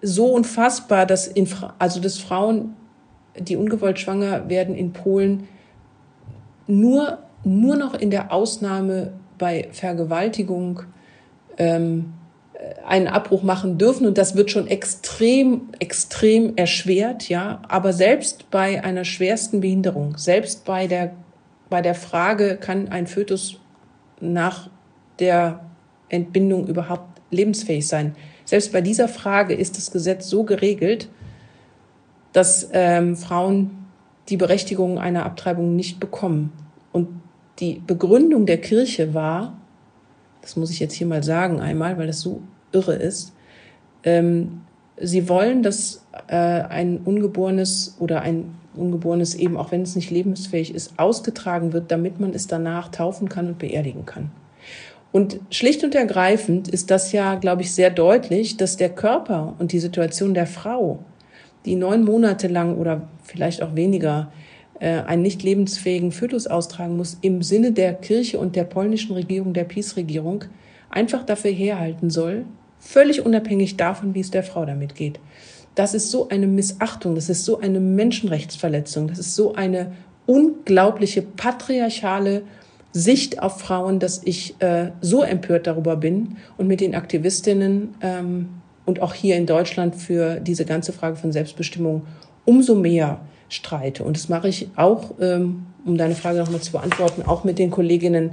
S5: so unfassbar, dass in, also dass Frauen, die ungewollt schwanger werden in Polen, nur nur noch in der Ausnahme bei Vergewaltigung ähm, einen Abbruch machen dürfen und das wird schon extrem, extrem erschwert, ja. Aber selbst bei einer schwersten Behinderung, selbst bei der, bei der Frage, kann ein Fötus nach der Entbindung überhaupt lebensfähig sein? Selbst bei dieser Frage ist das Gesetz so geregelt, dass ähm, Frauen die Berechtigung einer Abtreibung nicht bekommen. Und die Begründung der Kirche war, das muss ich jetzt hier mal sagen einmal, weil das so irre ist. Ähm, sie wollen, dass äh, ein Ungeborenes oder ein Ungeborenes eben, auch wenn es nicht lebensfähig ist, ausgetragen wird, damit man es danach taufen kann und beerdigen kann. Und schlicht und ergreifend ist das ja, glaube ich, sehr deutlich, dass der Körper und die Situation der Frau, die neun Monate lang oder vielleicht auch weniger äh, einen nicht lebensfähigen Fötus austragen muss, im Sinne der Kirche und der polnischen Regierung, der Peace-Regierung, einfach dafür herhalten soll, völlig unabhängig davon, wie es der Frau damit geht. Das ist so eine Missachtung, das ist so eine Menschenrechtsverletzung, das ist so eine unglaubliche patriarchale Sicht auf Frauen, dass ich äh, so empört darüber bin und mit den Aktivistinnen ähm, und auch hier in Deutschland für diese ganze Frage von Selbstbestimmung umso mehr streite. Und das mache ich auch, ähm, um deine Frage nochmal zu beantworten, auch mit den Kolleginnen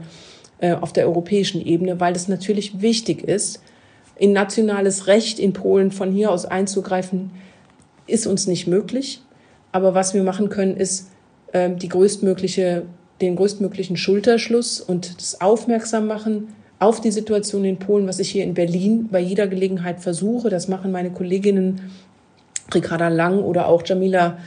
S5: äh, auf der europäischen Ebene, weil es natürlich wichtig ist, in nationales Recht in Polen von hier aus einzugreifen, ist uns nicht möglich. Aber was wir machen können, ist ähm, die größtmögliche, den größtmöglichen Schulterschluss und das Aufmerksammachen auf die Situation in Polen, was ich hier in Berlin bei jeder Gelegenheit versuche. Das machen meine Kolleginnen Ricarda Lang oder auch Jamila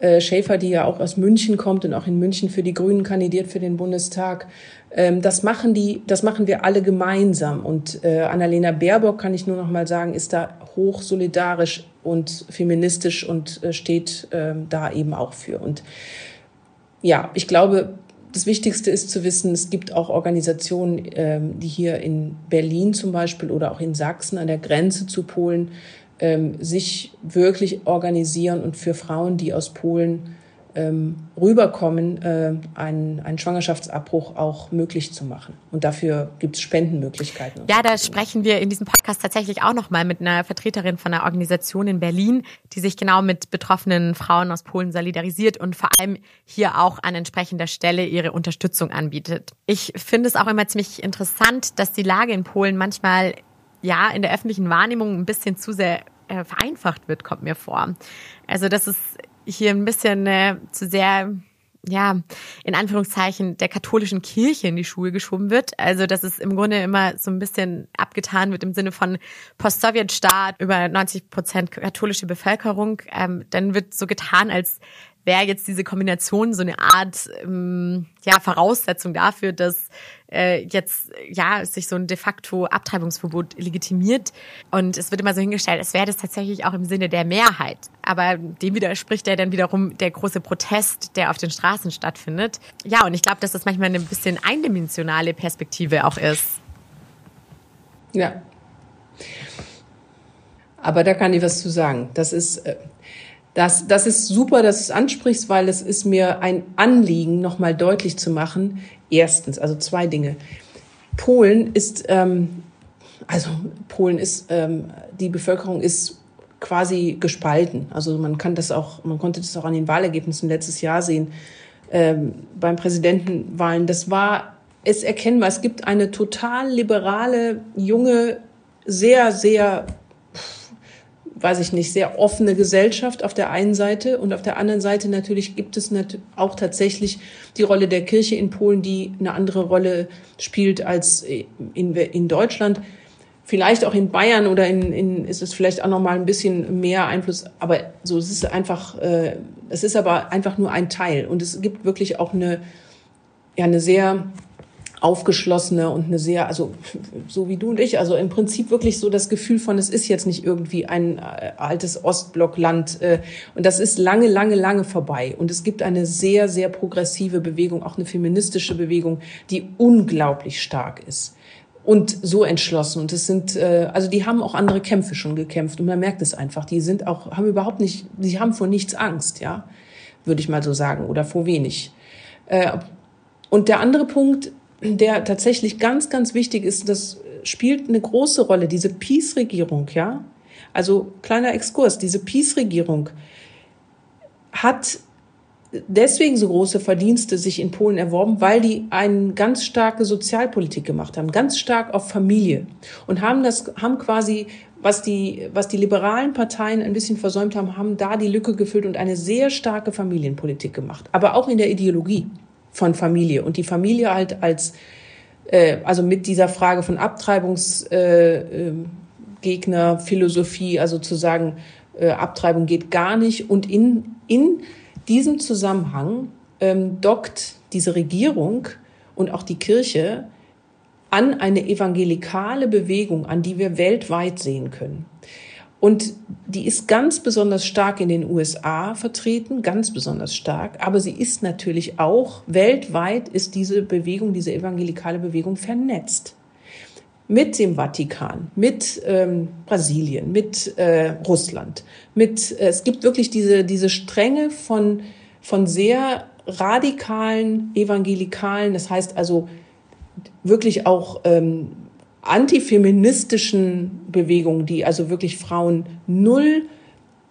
S5: äh, Schäfer, die ja auch aus München kommt und auch in München für die Grünen kandidiert für den Bundestag. Ähm, das machen die, das machen wir alle gemeinsam. Und äh, Annalena Baerbock, kann ich nur noch mal sagen, ist da hoch solidarisch und feministisch und äh, steht äh, da eben auch für. Und ja, ich glaube, das Wichtigste ist zu wissen, es gibt auch Organisationen, ähm, die hier in Berlin zum Beispiel oder auch in Sachsen an der Grenze zu Polen ähm, sich wirklich organisieren und für Frauen, die aus Polen ähm, rüberkommen, äh, einen, einen Schwangerschaftsabbruch auch möglich zu machen. Und dafür gibt es Spendenmöglichkeiten.
S1: Ja, da sprechen wir in diesem Podcast tatsächlich auch nochmal mit einer Vertreterin von einer Organisation in Berlin, die sich genau mit betroffenen Frauen aus Polen solidarisiert und vor allem hier auch an entsprechender Stelle ihre Unterstützung anbietet. Ich finde es auch immer ziemlich interessant, dass die Lage in Polen manchmal ja in der öffentlichen Wahrnehmung ein bisschen zu sehr äh, vereinfacht wird, kommt mir vor. Also dass es hier ein bisschen äh, zu sehr ja, in Anführungszeichen der katholischen Kirche in die Schuhe geschoben wird. Also, dass es im Grunde immer so ein bisschen abgetan wird im Sinne von Post-Sowjet-Staat, über 90 Prozent katholische Bevölkerung. Ähm, dann wird so getan, als wäre jetzt diese Kombination so eine Art ähm, ja, Voraussetzung dafür, dass äh, jetzt ja sich so ein de facto Abtreibungsverbot legitimiert. Und es wird immer so hingestellt, es wäre das tatsächlich auch im Sinne der Mehrheit. Aber dem widerspricht ja dann wiederum der große Protest, der auf den Straßen stattfindet. Ja, und ich glaube, dass das manchmal eine bisschen eindimensionale Perspektive auch ist.
S5: Ja. Aber da kann ich was zu sagen. Das ist, äh, das, das ist super, dass du es ansprichst, weil es ist mir ein Anliegen, nochmal deutlich zu machen. Erstens, also zwei Dinge. Polen ist, ähm, also Polen ist, ähm, die Bevölkerung ist quasi gespalten. Also man kann das auch, man konnte das auch an den Wahlergebnissen letztes Jahr sehen, ähm, beim Präsidentenwahlen. Das war, es erkennbar. Es gibt eine total liberale, junge, sehr, sehr weiß ich nicht, sehr offene Gesellschaft auf der einen Seite und auf der anderen Seite natürlich gibt es auch tatsächlich die Rolle der Kirche in Polen, die eine andere Rolle spielt als in, in Deutschland. Vielleicht auch in Bayern oder in, in ist es vielleicht auch noch mal ein bisschen mehr Einfluss, aber so es ist einfach, äh, es ist aber einfach nur ein Teil und es gibt wirklich auch eine ja eine sehr aufgeschlossene und eine sehr, also so wie du und ich, also im Prinzip wirklich so das Gefühl von, es ist jetzt nicht irgendwie ein äh, altes Ostblockland äh, und das ist lange, lange, lange vorbei. Und es gibt eine sehr, sehr progressive Bewegung, auch eine feministische Bewegung, die unglaublich stark ist und so entschlossen. Und es sind, äh, also die haben auch andere Kämpfe schon gekämpft und man merkt es einfach. Die sind auch, haben überhaupt nicht, sie haben vor nichts Angst, ja, würde ich mal so sagen, oder vor wenig. Und der andere Punkt, der tatsächlich ganz, ganz wichtig ist, das spielt eine große Rolle, diese Peace-Regierung, ja. Also kleiner Exkurs, diese Peace-Regierung hat deswegen so große Verdienste sich in Polen erworben, weil die eine ganz starke Sozialpolitik gemacht haben, ganz stark auf Familie und haben das, haben quasi, was die, was die liberalen Parteien ein bisschen versäumt haben, haben da die Lücke gefüllt und eine sehr starke Familienpolitik gemacht, aber auch in der Ideologie von Familie und die Familie halt als äh, also mit dieser Frage von Abtreibungsgegner, äh, äh, Gegner, Philosophie, also zu sagen, äh, Abtreibung geht gar nicht und in in diesem Zusammenhang ähm, dockt diese Regierung und auch die Kirche an eine evangelikale Bewegung, an die wir weltweit sehen können. Und die ist ganz besonders stark in den USA vertreten, ganz besonders stark. Aber sie ist natürlich auch weltweit ist diese Bewegung, diese evangelikale Bewegung vernetzt. Mit dem Vatikan, mit ähm, Brasilien, mit äh, Russland, mit, äh, es gibt wirklich diese, diese Stränge von, von sehr radikalen evangelikalen, das heißt also wirklich auch ähm, antifeministischen Bewegungen, die also wirklich Frauen null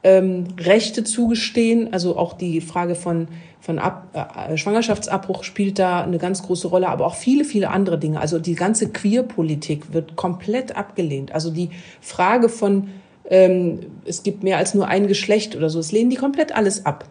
S5: ähm, Rechte zugestehen, also auch die Frage von, von Ab, äh, Schwangerschaftsabbruch spielt da eine ganz große Rolle, aber auch viele, viele andere Dinge. Also die ganze Queerpolitik wird komplett abgelehnt. Also die Frage von, ähm, es gibt mehr als nur ein Geschlecht oder so, es lehnen die komplett alles ab.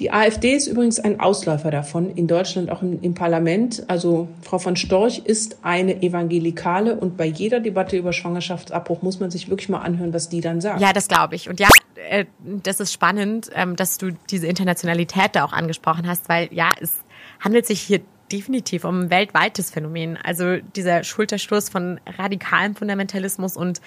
S5: Die AfD ist übrigens ein Ausläufer davon, in Deutschland auch im, im, Parlament. Also Frau von Storch ist eine Evangelikale und bei jeder Debatte über Schwangerschaftsabbruch muss man sich wirklich mal anhören, was die dann sagt.
S1: Ja, das glaube ich. Und ja, äh, das ist spannend, ähm, dass du diese Internationalität da auch angesprochen hast, weil ja, es handelt sich hier definitiv um ein weltweites Phänomen. Also dieser Schulterstoß von radikalem Fundamentalismus und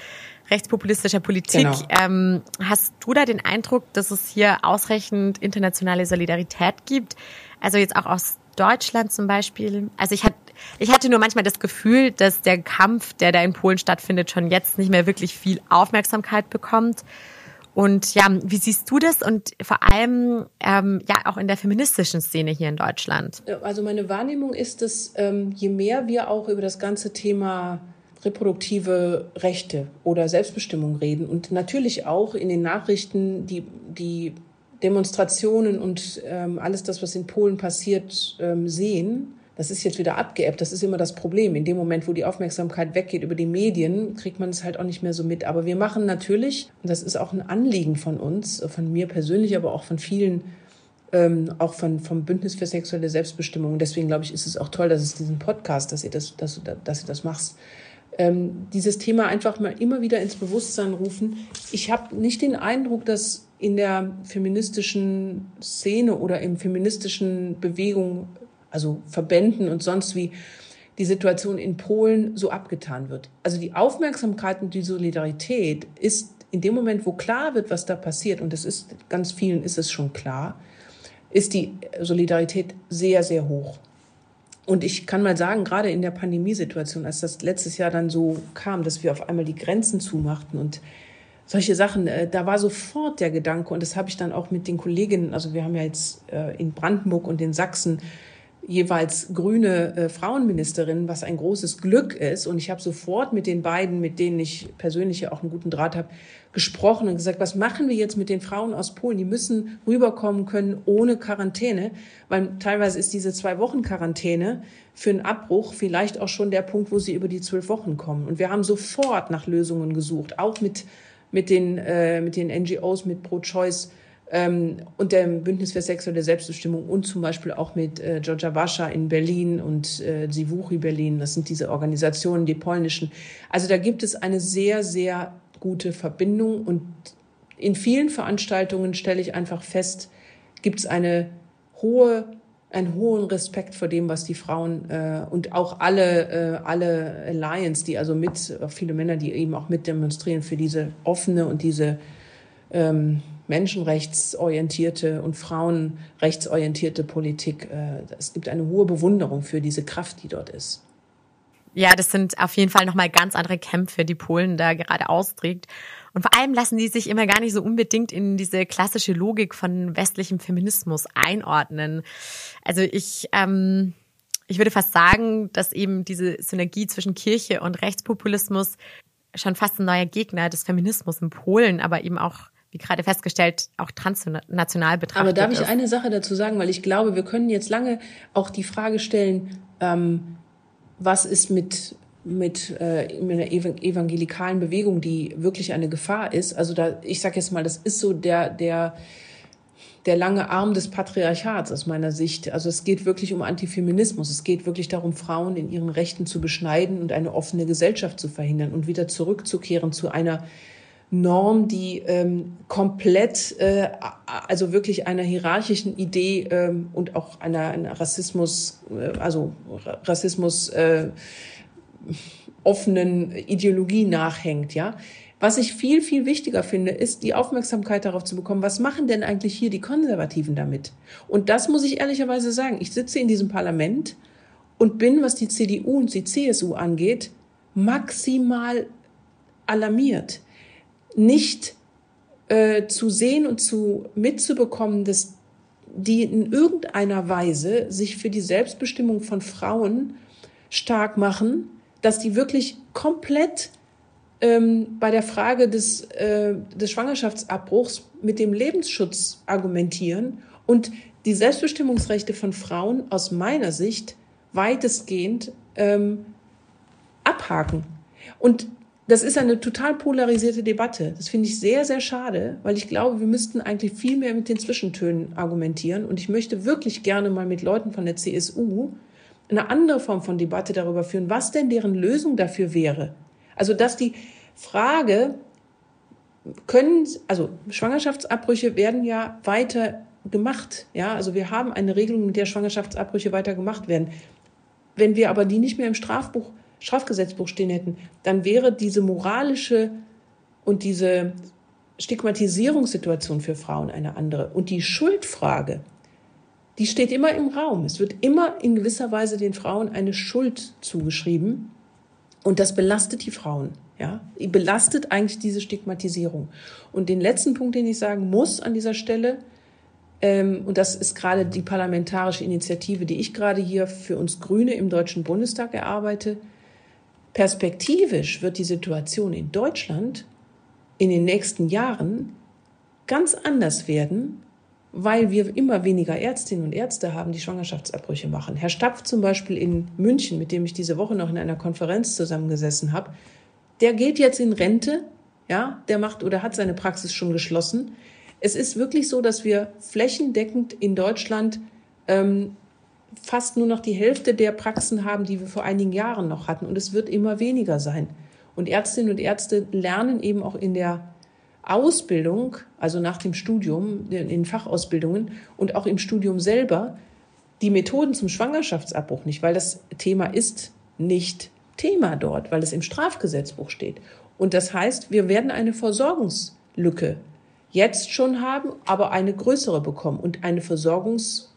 S1: rechtspopulistischer Politik. Genau. Ähm, hast du da den Eindruck, dass es hier ausreichend internationale Solidarität gibt? Also jetzt auch aus Deutschland zum Beispiel. Also ich hatte ich hatte nur manchmal das Gefühl, dass der Kampf, der da in Polen stattfindet, schon jetzt nicht mehr wirklich viel Aufmerksamkeit bekommt. Und ja, wie siehst du das und vor allem ähm, ja auch in der feministischen Szene hier in Deutschland?
S5: Also meine Wahrnehmung ist, dass ähm, je mehr wir auch über das ganze Thema reproduktive Rechte oder Selbstbestimmung reden und natürlich auch in den Nachrichten die, die Demonstrationen und ähm, alles das, was in Polen passiert, ähm, sehen, das ist jetzt wieder abgeebbt. Das ist immer das Problem. In dem Moment, wo die Aufmerksamkeit weggeht über die Medien, kriegt man es halt auch nicht mehr so mit. Aber wir machen natürlich, und das ist auch ein Anliegen von uns, von mir persönlich, aber auch von vielen, ähm, auch von, vom Bündnis für sexuelle Selbstbestimmung. Deswegen glaube ich, ist es auch toll, dass es diesen Podcast, dass ihr das, dass, dass ihr das machst, ähm, dieses Thema einfach mal immer wieder ins Bewusstsein rufen. Ich habe nicht den Eindruck, dass in der feministischen Szene oder in feministischen Bewegungen also Verbänden und sonst wie, die Situation in Polen so abgetan wird. Also die Aufmerksamkeit und die Solidarität ist in dem Moment, wo klar wird, was da passiert, und das ist ganz vielen ist es schon klar, ist die Solidarität sehr, sehr hoch. Und ich kann mal sagen, gerade in der Pandemiesituation, als das letztes Jahr dann so kam, dass wir auf einmal die Grenzen zumachten und solche Sachen, äh, da war sofort der Gedanke, und das habe ich dann auch mit den Kolleginnen, also wir haben ja jetzt äh, in Brandenburg und in Sachsen jeweils grüne äh, Frauenministerin, was ein großes Glück ist. Und ich habe sofort mit den beiden, mit denen ich persönlich ja auch einen guten Draht habe, gesprochen und gesagt, was machen wir jetzt mit den Frauen aus Polen? Die müssen rüberkommen können ohne Quarantäne, weil teilweise ist diese zwei Wochen Quarantäne für einen Abbruch vielleicht auch schon der Punkt, wo sie über die zwölf Wochen kommen. Und wir haben sofort nach Lösungen gesucht, auch mit, mit, den, äh, mit den NGOs, mit Pro-Choice und dem Bündnis für sexuelle Selbstbestimmung und zum Beispiel auch mit äh, Georgia Bascha in Berlin und äh, Sivuchi Berlin. Das sind diese Organisationen, die polnischen. Also da gibt es eine sehr, sehr gute Verbindung und in vielen Veranstaltungen stelle ich einfach fest, gibt es eine hohe einen hohen Respekt vor dem, was die Frauen äh, und auch alle, äh, alle Alliance, die also mit, viele Männer, die eben auch mit demonstrieren für diese offene und diese ähm, menschenrechtsorientierte und frauenrechtsorientierte Politik. Äh, es gibt eine hohe Bewunderung für diese Kraft, die dort ist.
S1: Ja, das sind auf jeden Fall nochmal ganz andere Kämpfe, die Polen da gerade austrägt. Und vor allem lassen die sich immer gar nicht so unbedingt in diese klassische Logik von westlichem Feminismus einordnen. Also ich, ähm, ich würde fast sagen, dass eben diese Synergie zwischen Kirche und Rechtspopulismus schon fast ein neuer Gegner des Feminismus in Polen, aber eben auch wie gerade festgestellt, auch transnational betrachtet.
S5: Aber darf ich
S1: ist.
S5: eine Sache dazu sagen, weil ich glaube, wir können jetzt lange auch die Frage stellen, ähm, was ist mit mit, äh, mit einer evangelikalen Bewegung, die wirklich eine Gefahr ist. Also da, ich sage jetzt mal, das ist so der der der lange Arm des Patriarchats aus meiner Sicht. Also es geht wirklich um Antifeminismus. Es geht wirklich darum, Frauen in ihren Rechten zu beschneiden und eine offene Gesellschaft zu verhindern und wieder zurückzukehren zu einer Norm, die ähm, komplett, äh, also wirklich einer hierarchischen Idee ähm, und auch einer, einer Rassismus, äh, also Rassismus äh, offenen Ideologie nachhängt, ja. Was ich viel, viel wichtiger finde, ist die Aufmerksamkeit darauf zu bekommen, was machen denn eigentlich hier die Konservativen damit? Und das muss ich ehrlicherweise sagen. Ich sitze in diesem Parlament und bin, was die CDU und die CSU angeht, maximal alarmiert nicht äh, zu sehen und zu mitzubekommen, dass die in irgendeiner Weise sich für die Selbstbestimmung von Frauen stark machen, dass die wirklich komplett ähm, bei der Frage des, äh, des Schwangerschaftsabbruchs mit dem Lebensschutz argumentieren und die Selbstbestimmungsrechte von Frauen aus meiner Sicht weitestgehend ähm, abhaken. Und das ist eine total polarisierte Debatte. Das finde ich sehr, sehr schade, weil ich glaube, wir müssten eigentlich viel mehr mit den Zwischentönen argumentieren. Und ich möchte wirklich gerne mal mit Leuten von der CSU eine andere Form von Debatte darüber führen, was denn deren Lösung dafür wäre. Also, dass die Frage, können, also Schwangerschaftsabbrüche werden ja weiter gemacht. Ja, also wir haben eine Regelung, mit der Schwangerschaftsabbrüche weiter gemacht werden. Wenn wir aber die nicht mehr im Strafbuch Strafgesetzbuch stehen hätten, dann wäre diese moralische und diese Stigmatisierungssituation für Frauen eine andere. Und die Schuldfrage, die steht immer im Raum. Es wird immer in gewisser Weise den Frauen eine Schuld zugeschrieben. Und das belastet die Frauen. Ja, belastet eigentlich diese Stigmatisierung. Und den letzten Punkt, den ich sagen muss an dieser Stelle, ähm, und das ist gerade die parlamentarische Initiative, die ich gerade hier für uns Grüne im Deutschen Bundestag erarbeite, Perspektivisch wird die Situation in Deutschland in den nächsten Jahren ganz anders werden, weil wir immer weniger Ärztinnen und Ärzte haben, die Schwangerschaftsabbrüche machen. Herr Stapf zum Beispiel in München, mit dem ich diese Woche noch in einer Konferenz zusammengesessen habe, der geht jetzt in Rente, ja, der macht oder hat seine Praxis schon geschlossen. Es ist wirklich so, dass wir flächendeckend in Deutschland ähm, fast nur noch die Hälfte der Praxen haben, die wir vor einigen Jahren noch hatten. Und es wird immer weniger sein. Und Ärztinnen und Ärzte lernen eben auch in der Ausbildung, also nach dem Studium, in Fachausbildungen und auch im Studium selber, die Methoden zum Schwangerschaftsabbruch nicht, weil das Thema ist nicht Thema dort, weil es im Strafgesetzbuch steht. Und das heißt, wir werden eine Versorgungslücke jetzt schon haben, aber eine größere bekommen und eine Versorgungs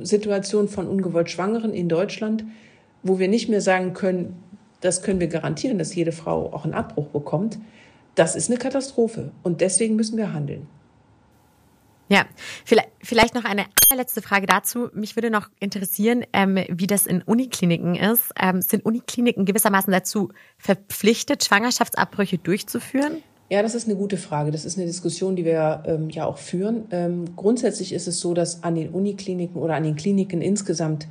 S5: Situation von ungewollt Schwangeren in Deutschland, wo wir nicht mehr sagen können, das können wir garantieren, dass jede Frau auch einen Abbruch bekommt, das ist eine Katastrophe. Und deswegen müssen wir handeln.
S1: Ja, vielleicht noch eine letzte Frage dazu. Mich würde noch interessieren, ähm, wie das in Unikliniken ist. Ähm, sind Unikliniken gewissermaßen dazu verpflichtet, Schwangerschaftsabbrüche durchzuführen?
S5: Ja, das ist eine gute Frage. Das ist eine Diskussion, die wir ähm, ja auch führen. Ähm, grundsätzlich ist es so, dass an den Unikliniken oder an den Kliniken insgesamt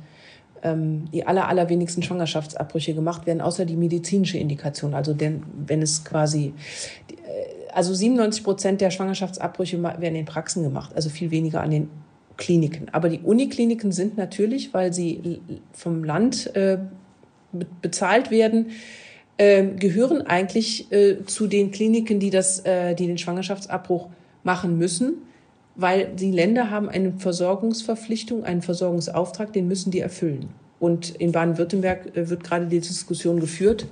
S5: ähm, die aller, allerwenigsten Schwangerschaftsabbrüche gemacht werden, außer die medizinische Indikation. Also denn, wenn es quasi, äh, also 97 Prozent der Schwangerschaftsabbrüche werden in Praxen gemacht, also viel weniger an den Kliniken. Aber die Unikliniken sind natürlich, weil sie vom Land äh, bezahlt werden, äh, gehören eigentlich äh, zu den Kliniken, die das, äh, die den Schwangerschaftsabbruch machen müssen. weil die Länder haben eine Versorgungsverpflichtung, einen Versorgungsauftrag, den müssen die erfüllen. Und in Baden-Württemberg äh, wird gerade die Diskussion geführt,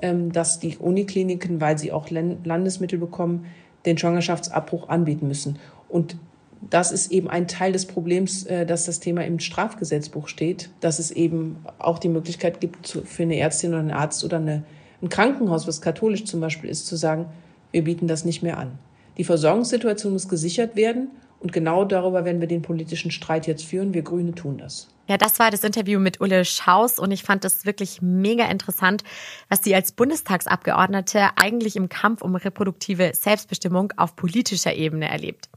S5: ähm, dass die Unikliniken, weil sie auch Landesmittel bekommen, den Schwangerschaftsabbruch anbieten müssen. Und das ist eben ein Teil des Problems, äh, dass das Thema im Strafgesetzbuch steht, dass es eben auch die Möglichkeit gibt, für eine Ärztin oder einen Arzt oder eine, ein Krankenhaus, was katholisch zum Beispiel ist, zu sagen, wir bieten das nicht mehr an. Die Versorgungssituation muss gesichert werden und genau darüber werden wir den politischen Streit jetzt führen. Wir Grüne tun das.
S1: Ja, das war das Interview mit Ulle Schaus und ich fand das wirklich mega interessant, was sie als Bundestagsabgeordnete eigentlich im Kampf um reproduktive Selbstbestimmung auf politischer Ebene erlebt.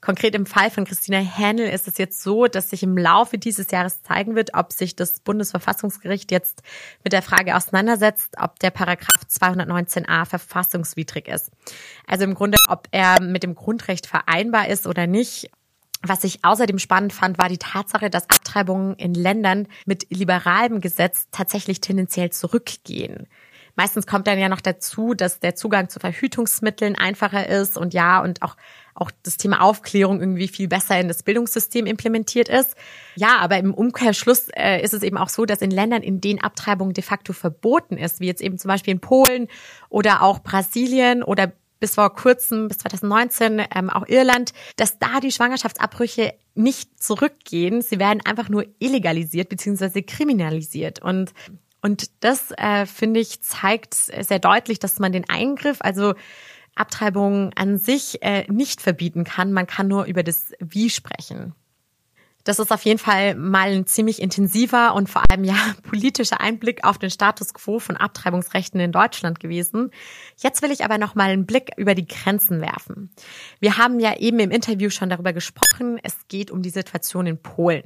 S1: Konkret im Fall von Christina Händel ist es jetzt so, dass sich im Laufe dieses Jahres zeigen wird, ob sich das Bundesverfassungsgericht jetzt mit der Frage auseinandersetzt, ob der Paragraph 219a verfassungswidrig ist. Also im Grunde, ob er mit dem Grundrecht vereinbar ist oder nicht. Was ich außerdem spannend fand, war die Tatsache, dass Abtreibungen in Ländern mit liberalem Gesetz tatsächlich tendenziell zurückgehen. Meistens kommt dann ja noch dazu, dass der Zugang zu Verhütungsmitteln einfacher ist und ja, und auch, auch das Thema Aufklärung irgendwie viel besser in das Bildungssystem implementiert ist. Ja, aber im Umkehrschluss äh, ist es eben auch so, dass in Ländern, in denen Abtreibung de facto verboten ist, wie jetzt eben zum Beispiel in Polen oder auch Brasilien oder bis vor kurzem, bis 2019, ähm, auch Irland, dass da die Schwangerschaftsabbrüche nicht zurückgehen. Sie werden einfach nur illegalisiert beziehungsweise kriminalisiert. Und und das, äh, finde ich, zeigt sehr deutlich, dass man den Eingriff, also Abtreibung an sich, äh, nicht verbieten kann. Man kann nur über das Wie sprechen. Das ist auf jeden Fall mal ein ziemlich intensiver und vor allem ja *laughs* politischer Einblick auf den Status quo von Abtreibungsrechten in Deutschland gewesen. Jetzt will ich aber noch mal einen Blick über die Grenzen werfen. Wir haben ja eben im Interview schon darüber gesprochen. Es geht um die Situation in Polen.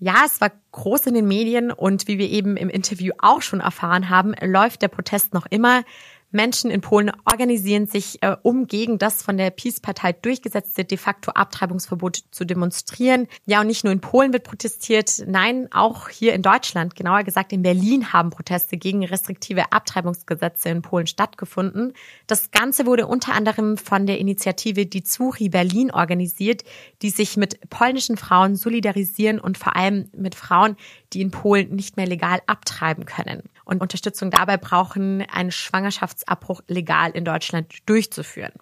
S1: Ja, es war groß in den Medien und wie wir eben im Interview auch schon erfahren haben, läuft der Protest noch immer. Menschen in Polen organisieren sich, äh, um gegen das von der Peace-Partei durchgesetzte de facto Abtreibungsverbot zu demonstrieren. Ja, und nicht nur in Polen wird protestiert, nein, auch hier in Deutschland, genauer gesagt in Berlin haben Proteste gegen restriktive Abtreibungsgesetze in Polen stattgefunden. Das Ganze wurde unter anderem von der Initiative Die Zuri Berlin organisiert, die sich mit polnischen Frauen solidarisieren und vor allem mit Frauen, die in Polen nicht mehr legal abtreiben können und Unterstützung dabei brauchen, einen Schwangerschaftsabbruch legal in Deutschland durchzuführen.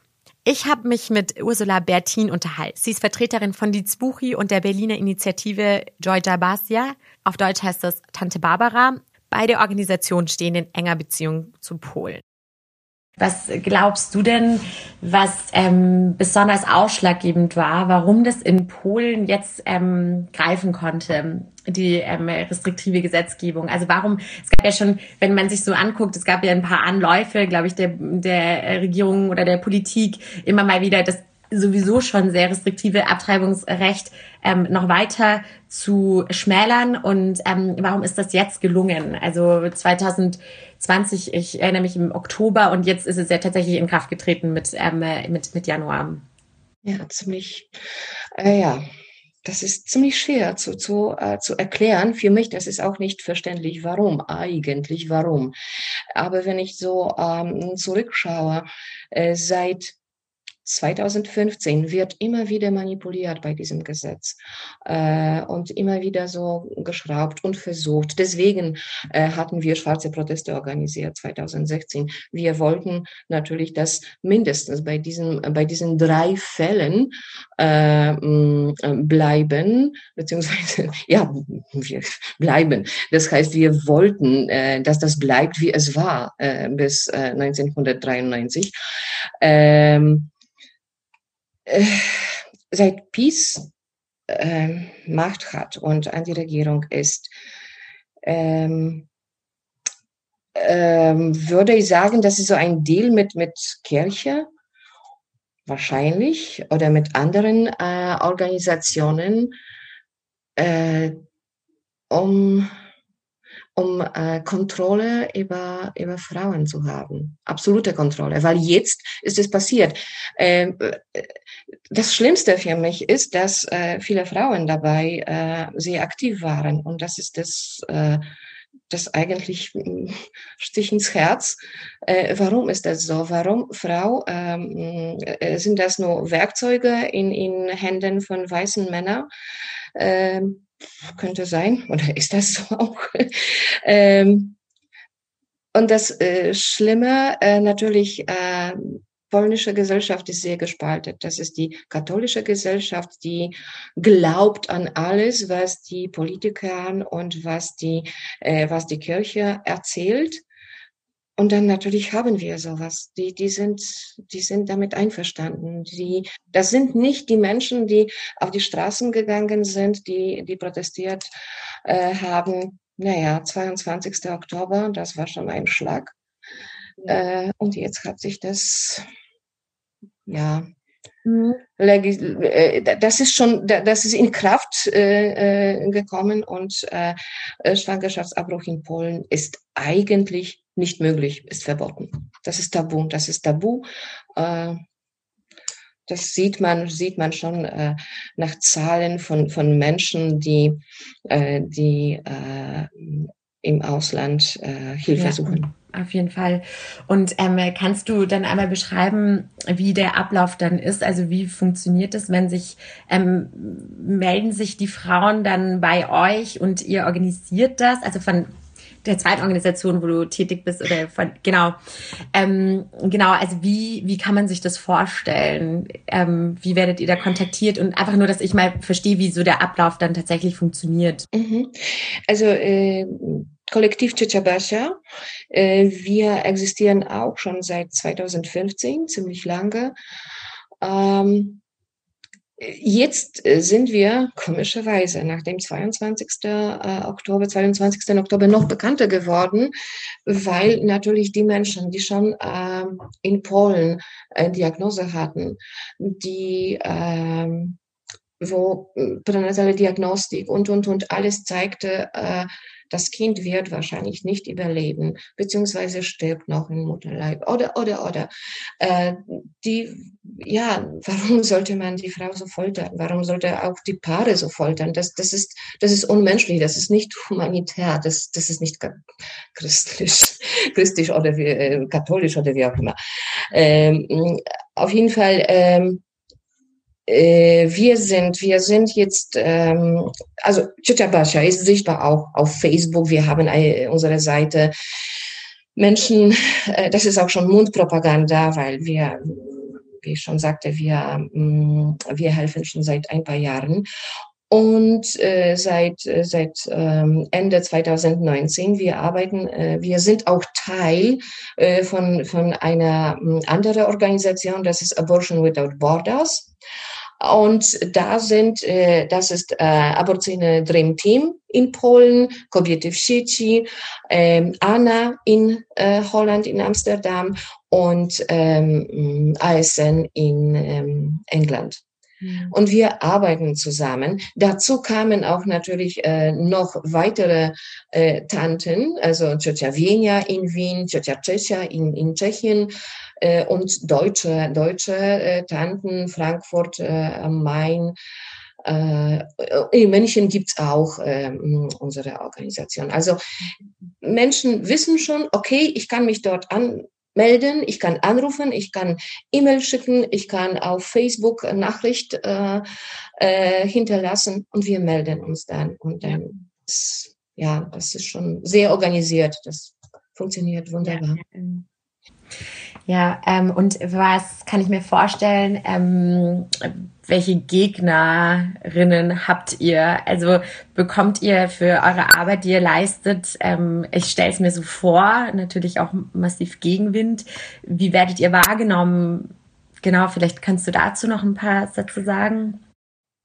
S1: Ich habe mich mit Ursula Bertin unterhalten. Sie ist Vertreterin von Dietz Buchi und der Berliner Initiative Georgia Basia. Auf Deutsch heißt das Tante Barbara. Beide Organisationen stehen in enger Beziehung zu Polen. Was glaubst du denn, was ähm, besonders ausschlaggebend war, warum das in Polen jetzt ähm, greifen konnte, die ähm, restriktive Gesetzgebung? Also warum, es gab ja schon, wenn man sich so anguckt, es gab ja ein paar Anläufe, glaube ich, der, der Regierung oder der Politik immer mal wieder das sowieso schon sehr restriktive Abtreibungsrecht ähm, noch weiter zu schmälern. Und ähm, warum ist das jetzt gelungen? Also 2020, ich erinnere mich im Oktober und jetzt ist es ja tatsächlich in Kraft getreten mit, ähm, mit, mit Januar.
S6: Ja, ziemlich, äh, ja. Das ist ziemlich schwer zu, zu, äh, zu erklären. Für mich, das ist auch nicht verständlich, warum eigentlich, warum. Aber wenn ich so ähm, zurückschaue, äh, seit 2015 wird immer wieder manipuliert bei diesem Gesetz äh, und immer wieder so geschraubt und versucht. Deswegen äh, hatten wir schwarze Proteste organisiert 2016. Wir wollten natürlich, dass mindestens bei diesen, bei diesen drei Fällen äh, bleiben, beziehungsweise, *laughs* ja, wir bleiben. Das heißt, wir wollten, äh, dass das bleibt, wie es war äh, bis äh, 1993. Ähm, äh, seit Peace äh, Macht hat und an die Regierung ist, ähm, ähm, würde ich sagen, das ist so ein Deal mit, mit Kirche, wahrscheinlich, oder mit anderen äh, Organisationen, äh, um um äh, Kontrolle über, über Frauen zu haben. Absolute Kontrolle, weil jetzt ist es passiert. Ähm, äh, das Schlimmste für mich ist, dass äh, viele Frauen dabei äh, sehr aktiv waren und das ist das, äh, das eigentlich hm, Stich ins Herz. Äh, warum ist das so? Warum, Frau, ähm, äh, sind das nur Werkzeuge in, in Händen von weißen Männern? Ähm, könnte sein, oder ist das so auch? *laughs* ähm, und das äh, Schlimme äh, natürlich, äh, polnische Gesellschaft ist sehr gespalten. Das ist die katholische Gesellschaft, die glaubt an alles, was die Politiker und was die, äh, was die Kirche erzählt. Und dann natürlich haben wir sowas. Die, die sind, die sind damit einverstanden. Die, das sind nicht die Menschen, die auf die Straßen gegangen sind, die, die protestiert äh, haben. Naja, 22. Oktober, das war schon ein Schlag. Äh, und jetzt hat sich das, ja, mhm. Äh, das ist schon, das ist in Kraft äh, äh, gekommen und äh, Schwangerschaftsabbruch in Polen ist eigentlich nicht möglich, ist verboten. Das ist tabu, das ist tabu. Äh, das sieht man, sieht man schon äh, nach Zahlen von, von Menschen, die, äh, die äh, im Ausland äh, Hilfe ja. suchen
S1: auf jeden Fall. Und ähm, kannst du dann einmal beschreiben, wie der Ablauf dann ist? Also wie funktioniert es, wenn sich ähm, melden sich die Frauen dann bei euch und ihr organisiert das? Also von der zweiten Organisation, wo du tätig bist oder von genau ähm, genau also wie wie kann man sich das vorstellen ähm, wie werdet ihr da kontaktiert und einfach nur dass ich mal verstehe wie so der Ablauf dann tatsächlich funktioniert
S6: mhm. also äh, Kollektiv Cicciabascia. Äh, wir existieren auch schon seit 2015, ziemlich lange. Ähm, Jetzt äh, sind wir komischerweise nach dem 22. Äh, Oktober, 22. Oktober noch bekannter geworden, weil natürlich die Menschen, die schon ähm, in Polen eine Diagnose hatten, die ähm, wo pränatale Diagnostik und, und, und alles zeigte, das Kind wird wahrscheinlich nicht überleben, beziehungsweise stirbt noch im Mutterleib oder, oder, oder. Äh, die, ja, warum sollte man die Frau so foltern? Warum sollte auch die Paare so foltern? Das, das ist, das ist unmenschlich, das ist nicht humanitär, das, das ist nicht christlich, *laughs* christlich oder wie, äh, katholisch oder wie auch immer. Ähm, auf jeden Fall, ähm, äh, wir sind, wir sind jetzt, ähm, also Chitabasha ist sichtbar auch auf Facebook. Wir haben eine, unsere Seite Menschen, äh, das ist auch schon Mundpropaganda, weil wir, wie ich schon sagte, wir, ähm, wir helfen schon seit ein paar Jahren. Und äh, seit, äh, seit ähm, Ende 2019, wir arbeiten, äh, wir sind auch Teil äh, von, von einer äh, anderen Organisation, das ist Abortion Without Borders. Und da sind, äh, das ist äh, Aborcyjne Dream Team in Polen, Kobiety w sieci, ähm, Anna in äh, Holland, in Amsterdam und ähm, ASN in ähm, England. Mhm. Und wir arbeiten zusammen. Dazu kamen auch natürlich äh, noch weitere äh, Tanten, also Wienia in Wien, Czesia in, in Tschechien äh, und deutsche, deutsche äh, Tanten, Frankfurt äh, am Main. Äh, in München gibt's auch äh, unsere Organisation. Also Menschen wissen schon, okay, ich kann mich dort an, melden, ich kann anrufen, ich kann E-Mail schicken, ich kann auf Facebook Nachricht äh, äh, hinterlassen und wir melden uns dann. Und dann, das, ja, das ist schon sehr organisiert. Das funktioniert wunderbar.
S1: Ja, ja ähm, und was kann ich mir vorstellen? Ähm, welche Gegnerinnen habt ihr? Also bekommt ihr für eure Arbeit, die ihr leistet, ähm, ich stelle es mir so vor, natürlich auch massiv Gegenwind. Wie werdet ihr wahrgenommen? Genau, vielleicht kannst du dazu noch ein paar Sätze sagen.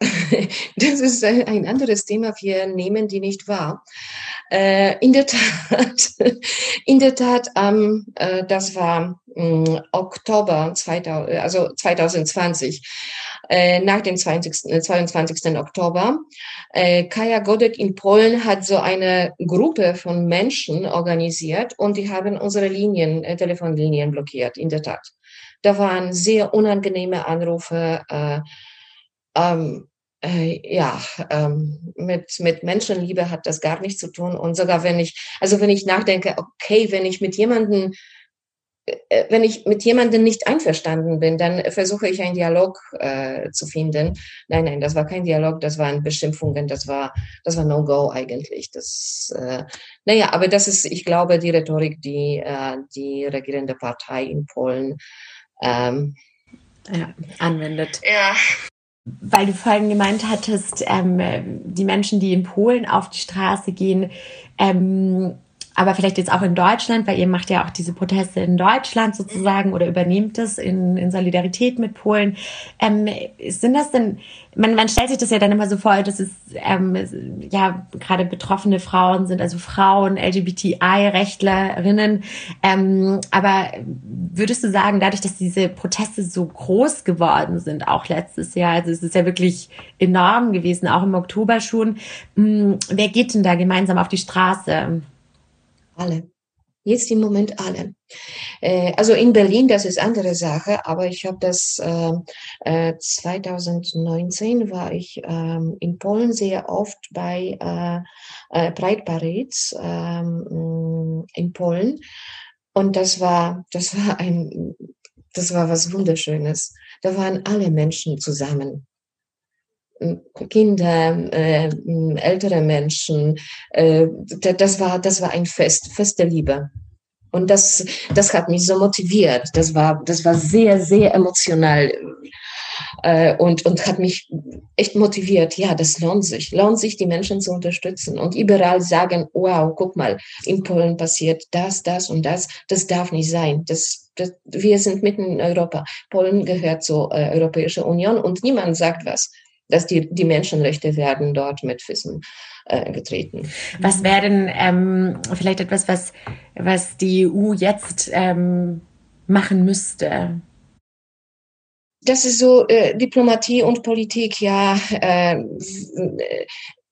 S1: *laughs*
S6: Das ist ein anderes Thema. Wir nehmen die nicht wahr. Äh, in der Tat, *laughs* in der Tat, ähm, äh, das war äh, Oktober 2000, also 2020 äh, nach dem 20, 22. Äh, Oktober. Kaja Godek in Polen hat so eine Gruppe von Menschen organisiert und die haben unsere Linien, Telefonlinien blockiert, in der Tat. Da waren sehr unangenehme Anrufe. Äh, ähm, äh, ja, ähm, mit, mit Menschenliebe hat das gar nichts zu tun. Und sogar wenn ich, also wenn ich nachdenke, okay, wenn ich mit jemandem äh, wenn ich mit jemandem nicht einverstanden bin, dann versuche ich einen Dialog äh, zu finden. Nein, nein, das war kein Dialog, das waren Beschimpfungen, das war, das war No-Go eigentlich. Das, äh, naja, aber das ist, ich glaube, die Rhetorik, die äh, die regierende Partei in Polen ähm,
S1: ja, anwendet.
S6: Ja.
S1: Weil du vorhin gemeint hattest, ähm, die Menschen, die in Polen auf die Straße gehen, ähm, aber vielleicht jetzt auch in Deutschland, weil ihr macht ja auch diese Proteste in Deutschland sozusagen oder übernehmt es in, in Solidarität mit Polen. Ähm, sind das denn, man, man stellt sich das ja dann immer so vor, dass es ähm, ja gerade betroffene Frauen sind, also Frauen, LGBTI-Rechtlerinnen. Ähm, aber würdest du sagen, dadurch, dass diese Proteste so groß geworden sind, auch letztes Jahr, also es ist ja wirklich enorm gewesen, auch im Oktober schon, mh, hm, wer geht denn da gemeinsam auf die Straße?
S6: Alle. Jetzt im Moment alle. Äh, also in Berlin, das ist andere Sache, aber ich habe das äh, 2019 äh, war ich äh, in Polen sehr oft bei äh, äh, Pride Parades ähm, in Polen und das war das war ein das war was wunderschönes. Da waren alle Menschen zusammen. Kinder, äh, ältere Menschen. Äh, das war, das war ein Fest, Fest der Liebe. Und das, das hat mich so motiviert. Das war, das war sehr, sehr emotional äh, und, und hat mich echt motiviert. Ja, das lohnt sich. Lohnt sich, die Menschen zu unterstützen und überall sagen, wow, guck mal, in Polen passiert das, das und das. Das darf nicht sein. Das, das, wir sind mitten in Europa. Polen gehört zur äh, Europäischen Union und niemand sagt was dass die, die Menschenrechte werden dort mit Füßen äh, getreten.
S1: Was wäre denn ähm, vielleicht etwas, was, was die EU jetzt ähm, machen müsste?
S6: Das ist so äh, Diplomatie und Politik, ja. Äh,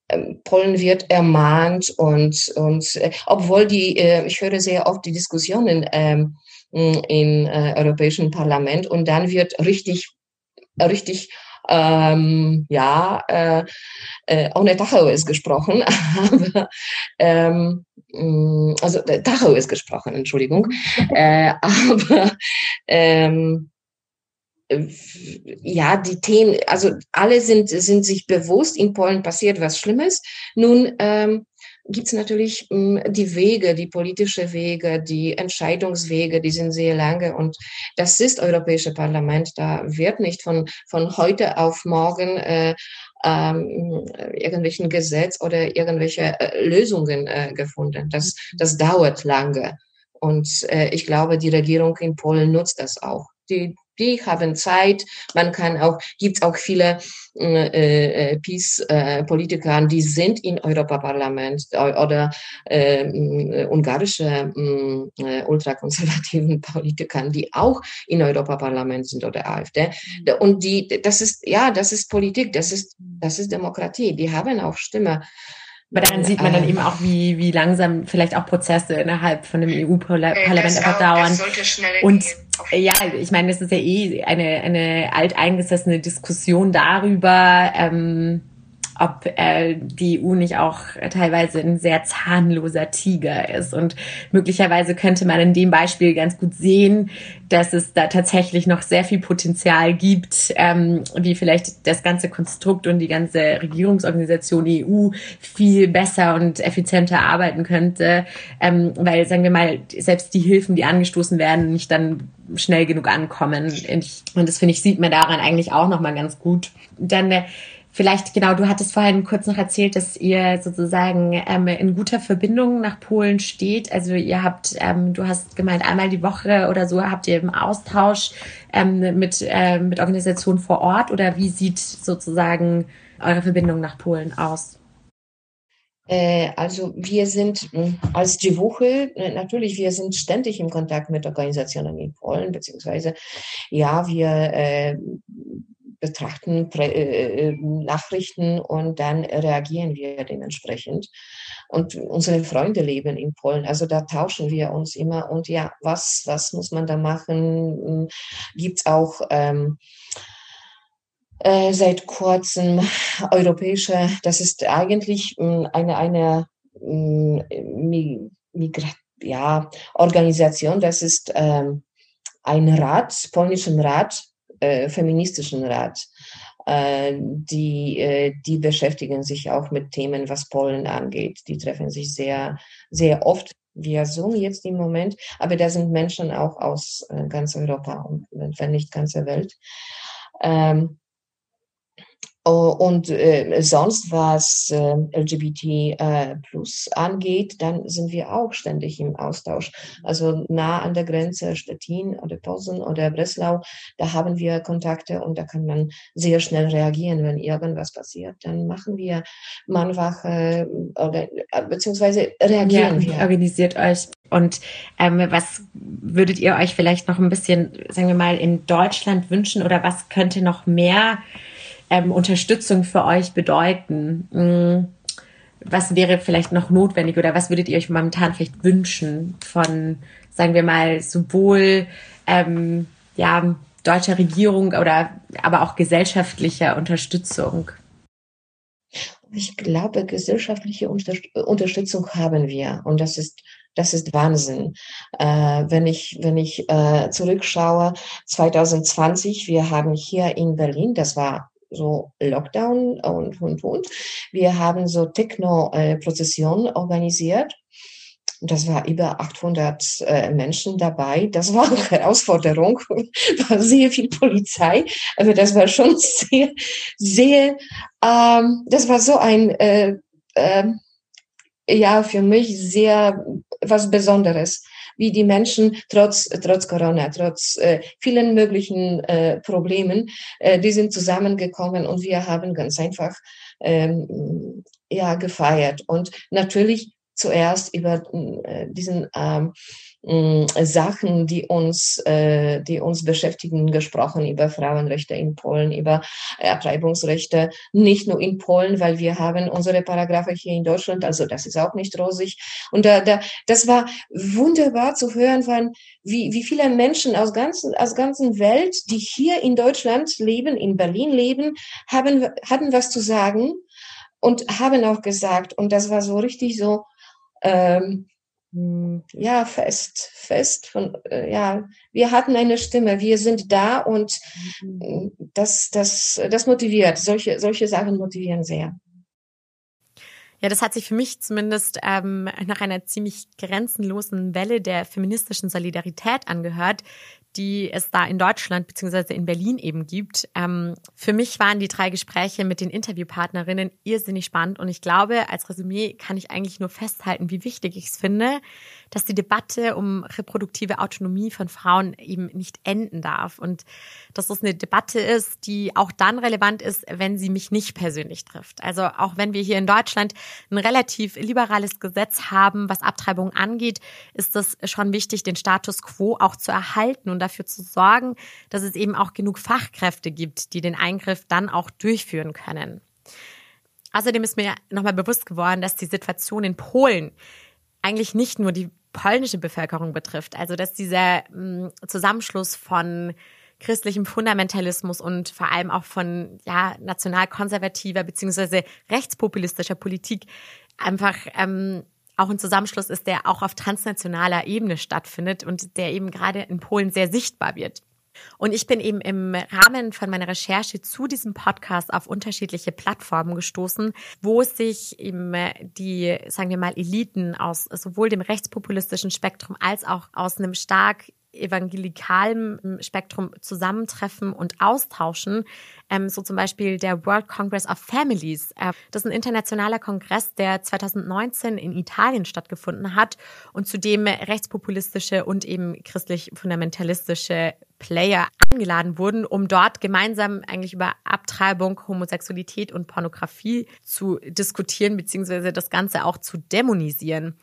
S6: äh, Polen wird ermahnt und, und äh, obwohl die, äh, ich höre sehr oft die Diskussionen ähm, im Europäischen Parlament und dann wird richtig, richtig ähm, ja, äh, äh, ohne Tacho ist gesprochen, *laughs* aber ähm, mm, also äh, Tacho ist gesprochen, Entschuldigung, *laughs* äh, aber ähm, ja, die Themen, also alle sind, sind sich bewusst, in Polen passiert was Schlimmes. Nun ähm, gibt es natürlich hm, die Wege, die politische Wege, die Entscheidungswege, die sind sehr lange und das ist Europäische Parlament. Da wird nicht von, von heute auf morgen äh, ähm, irgendwelchen Gesetz oder irgendwelche äh, Lösungen äh, gefunden. Das, das dauert lange. Und äh, ich glaube, die Regierung in Polen nutzt das auch. Die, die haben Zeit. Man kann auch, gibt auch viele äh, äh, Peace-Politiker, die sind im Europaparlament oder äh, äh, ungarische äh, ultrakonservativen *laughs* Politiker, die auch im Europaparlament sind oder AfD. Und die, das ist, ja, das ist Politik, das ist, das ist Demokratie. Die haben auch Stimme.
S1: Aber daran sieht man dann ähm, eben auch, wie, wie langsam vielleicht auch Prozesse innerhalb von dem EU-Parlament einfach dauern. Und ja, ich meine, das ist ja eh eine, eine alteingesessene Diskussion darüber, ähm, ob äh, die EU nicht auch teilweise ein sehr zahnloser Tiger ist. Und möglicherweise könnte man in dem Beispiel ganz gut sehen, dass es da tatsächlich noch sehr viel Potenzial gibt, ähm, wie vielleicht das ganze Konstrukt und die ganze Regierungsorganisation EU viel besser und effizienter arbeiten könnte, ähm, weil, sagen wir mal, selbst die Hilfen, die angestoßen werden, nicht dann schnell genug ankommen. Und das finde ich, sieht man daran eigentlich auch nochmal ganz gut. Dann äh, Vielleicht, genau, du hattest vorhin kurz noch erzählt, dass ihr sozusagen ähm, in guter Verbindung nach Polen steht. Also ihr habt, ähm, du hast gemeint, einmal die Woche oder so habt ihr im Austausch ähm, mit, äh, mit Organisationen vor Ort oder wie sieht sozusagen eure Verbindung nach Polen aus?
S6: Äh, also wir sind hm, als die Woche, natürlich, wir sind ständig im Kontakt mit Organisationen in Polen, beziehungsweise ja, wir äh, betrachten äh, äh, Nachrichten und dann reagieren wir dementsprechend. Und unsere Freunde leben in Polen, also da tauschen wir uns immer. Und ja, was, was muss man da machen? Gibt es auch ähm, äh, seit kurzem europäische, das ist eigentlich äh, eine, eine äh, Migra ja, Organisation, das ist ähm, ein Rat, polnischen Rat, äh, feministischen Rat. Äh, die, äh, die beschäftigen sich auch mit Themen, was Polen angeht. Die treffen sich sehr, sehr oft via Zoom jetzt im Moment, aber da sind Menschen auch aus ganz Europa und wenn nicht ganze Welt. Ähm, und äh, sonst, was äh, LGBT äh, plus angeht, dann sind wir auch ständig im Austausch. Also nah an der Grenze Stettin oder Posen oder Breslau, da haben wir Kontakte und da kann man sehr schnell reagieren, wenn irgendwas passiert. Dann machen wir Mannwache oder äh, beziehungsweise reagieren
S1: ja, wir. Organisiert euch. Und ähm, was würdet ihr euch vielleicht noch ein bisschen, sagen wir mal, in Deutschland wünschen oder was könnte noch mehr ähm, Unterstützung für euch bedeuten? Mm, was wäre vielleicht noch notwendig oder was würdet ihr euch momentan vielleicht wünschen von, sagen wir mal, sowohl ähm, ja, deutscher Regierung oder aber auch gesellschaftlicher Unterstützung?
S6: Ich glaube, gesellschaftliche Unterstützung haben wir und das ist das ist Wahnsinn. Äh, wenn ich wenn ich äh, zurückschaue, 2020, wir haben hier in Berlin, das war so Lockdown und, und, und. Wir haben so Techno-Prozessionen organisiert. Das war über 800 äh, Menschen dabei. Das war eine Herausforderung. *laughs* war sehr viel Polizei. Also das war schon *laughs* sehr, sehr, ähm, das war so ein, äh, äh, ja, für mich sehr was Besonderes wie die Menschen trotz, trotz Corona, trotz äh, vielen möglichen äh, Problemen, äh, die sind zusammengekommen und wir haben ganz einfach ähm, ja gefeiert. Und natürlich zuerst über äh, diesen ähm, Sachen, die uns, äh, die uns beschäftigen, gesprochen über Frauenrechte in Polen, über Abtreibungsrechte, nicht nur in Polen, weil wir haben unsere Paragraphe hier in Deutschland, also das ist auch nicht rosig. Und da, da, das war wunderbar zu hören, von, wie, wie viele Menschen aus ganzen, aus ganzen Welt, die hier in Deutschland leben, in Berlin leben, haben, hatten was zu sagen und haben auch gesagt, und das war so richtig so, ähm, hm, ja, fest, fest von, äh, ja, wir hatten eine Stimme, wir sind da und mhm. das, das, das motiviert. Solche, solche Sachen motivieren sehr.
S1: Ja, das hat sich für mich zumindest ähm, nach einer ziemlich grenzenlosen Welle der feministischen Solidarität angehört, die es da in Deutschland beziehungsweise in Berlin eben gibt. Ähm, für mich waren die drei Gespräche mit den Interviewpartnerinnen irrsinnig spannend und ich glaube, als Resümee kann ich eigentlich nur festhalten, wie wichtig ich es finde, dass die Debatte um reproduktive Autonomie von Frauen eben nicht enden darf und dass das eine Debatte ist, die auch dann relevant ist, wenn sie mich nicht persönlich trifft. Also auch wenn wir hier in Deutschland ein relativ liberales Gesetz haben, was Abtreibung angeht, ist es schon wichtig, den Status quo auch zu erhalten und dafür zu sorgen, dass es eben auch genug Fachkräfte gibt, die den Eingriff dann auch durchführen können. Außerdem ist mir nochmal bewusst geworden, dass die Situation in Polen eigentlich nicht nur die polnische Bevölkerung betrifft. Also dass dieser mh, Zusammenschluss von christlichem Fundamentalismus und vor allem auch von ja, nationalkonservativer beziehungsweise rechtspopulistischer Politik einfach ähm, auch ein Zusammenschluss ist, der auch auf transnationaler Ebene stattfindet und der eben gerade in Polen sehr sichtbar wird. Und ich bin eben im Rahmen von meiner Recherche zu diesem Podcast auf unterschiedliche Plattformen gestoßen, wo sich eben die, sagen wir mal, Eliten aus sowohl dem rechtspopulistischen Spektrum als auch aus einem stark evangelikalem Spektrum zusammentreffen und austauschen. Ähm, so zum Beispiel der World Congress of Families. Äh, das ist ein internationaler Kongress, der 2019 in Italien stattgefunden hat und zu dem rechtspopulistische und eben christlich-fundamentalistische Player eingeladen wurden, um dort gemeinsam eigentlich über Abtreibung, Homosexualität und Pornografie zu diskutieren, beziehungsweise das Ganze auch zu dämonisieren.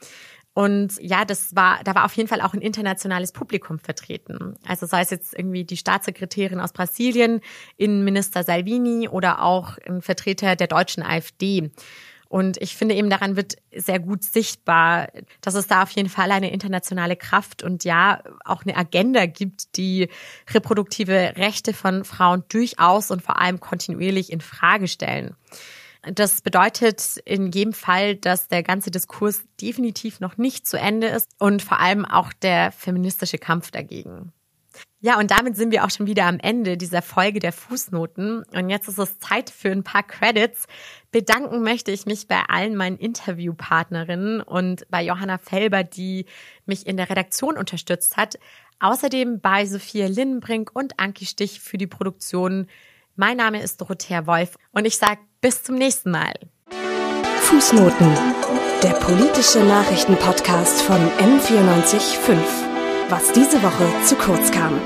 S1: Und ja, das war, da war auf jeden Fall auch ein internationales Publikum vertreten. Also sei es jetzt irgendwie die Staatssekretärin aus Brasilien, Innenminister Salvini oder auch ein Vertreter der deutschen AfD. Und ich finde eben daran wird sehr gut sichtbar, dass es da auf jeden Fall eine internationale Kraft und ja auch eine Agenda gibt, die reproduktive Rechte von Frauen durchaus und vor allem kontinuierlich in Frage stellen. Das bedeutet in jedem Fall, dass der ganze Diskurs definitiv noch nicht zu Ende ist und vor allem auch der feministische Kampf dagegen. Ja, und damit sind wir auch schon wieder am Ende dieser Folge der Fußnoten. Und jetzt ist es Zeit für ein paar Credits. Bedanken möchte ich mich bei allen meinen Interviewpartnerinnen und bei Johanna Felber, die mich in der Redaktion unterstützt hat. Außerdem bei Sophia Linnenbrink und Anki Stich für die Produktion. Mein Name ist Dorothea Wolf und ich sage bis zum nächsten Mal.
S2: Fußnoten. Der politische Nachrichtenpodcast von M945 was diese Woche zu kurz kam.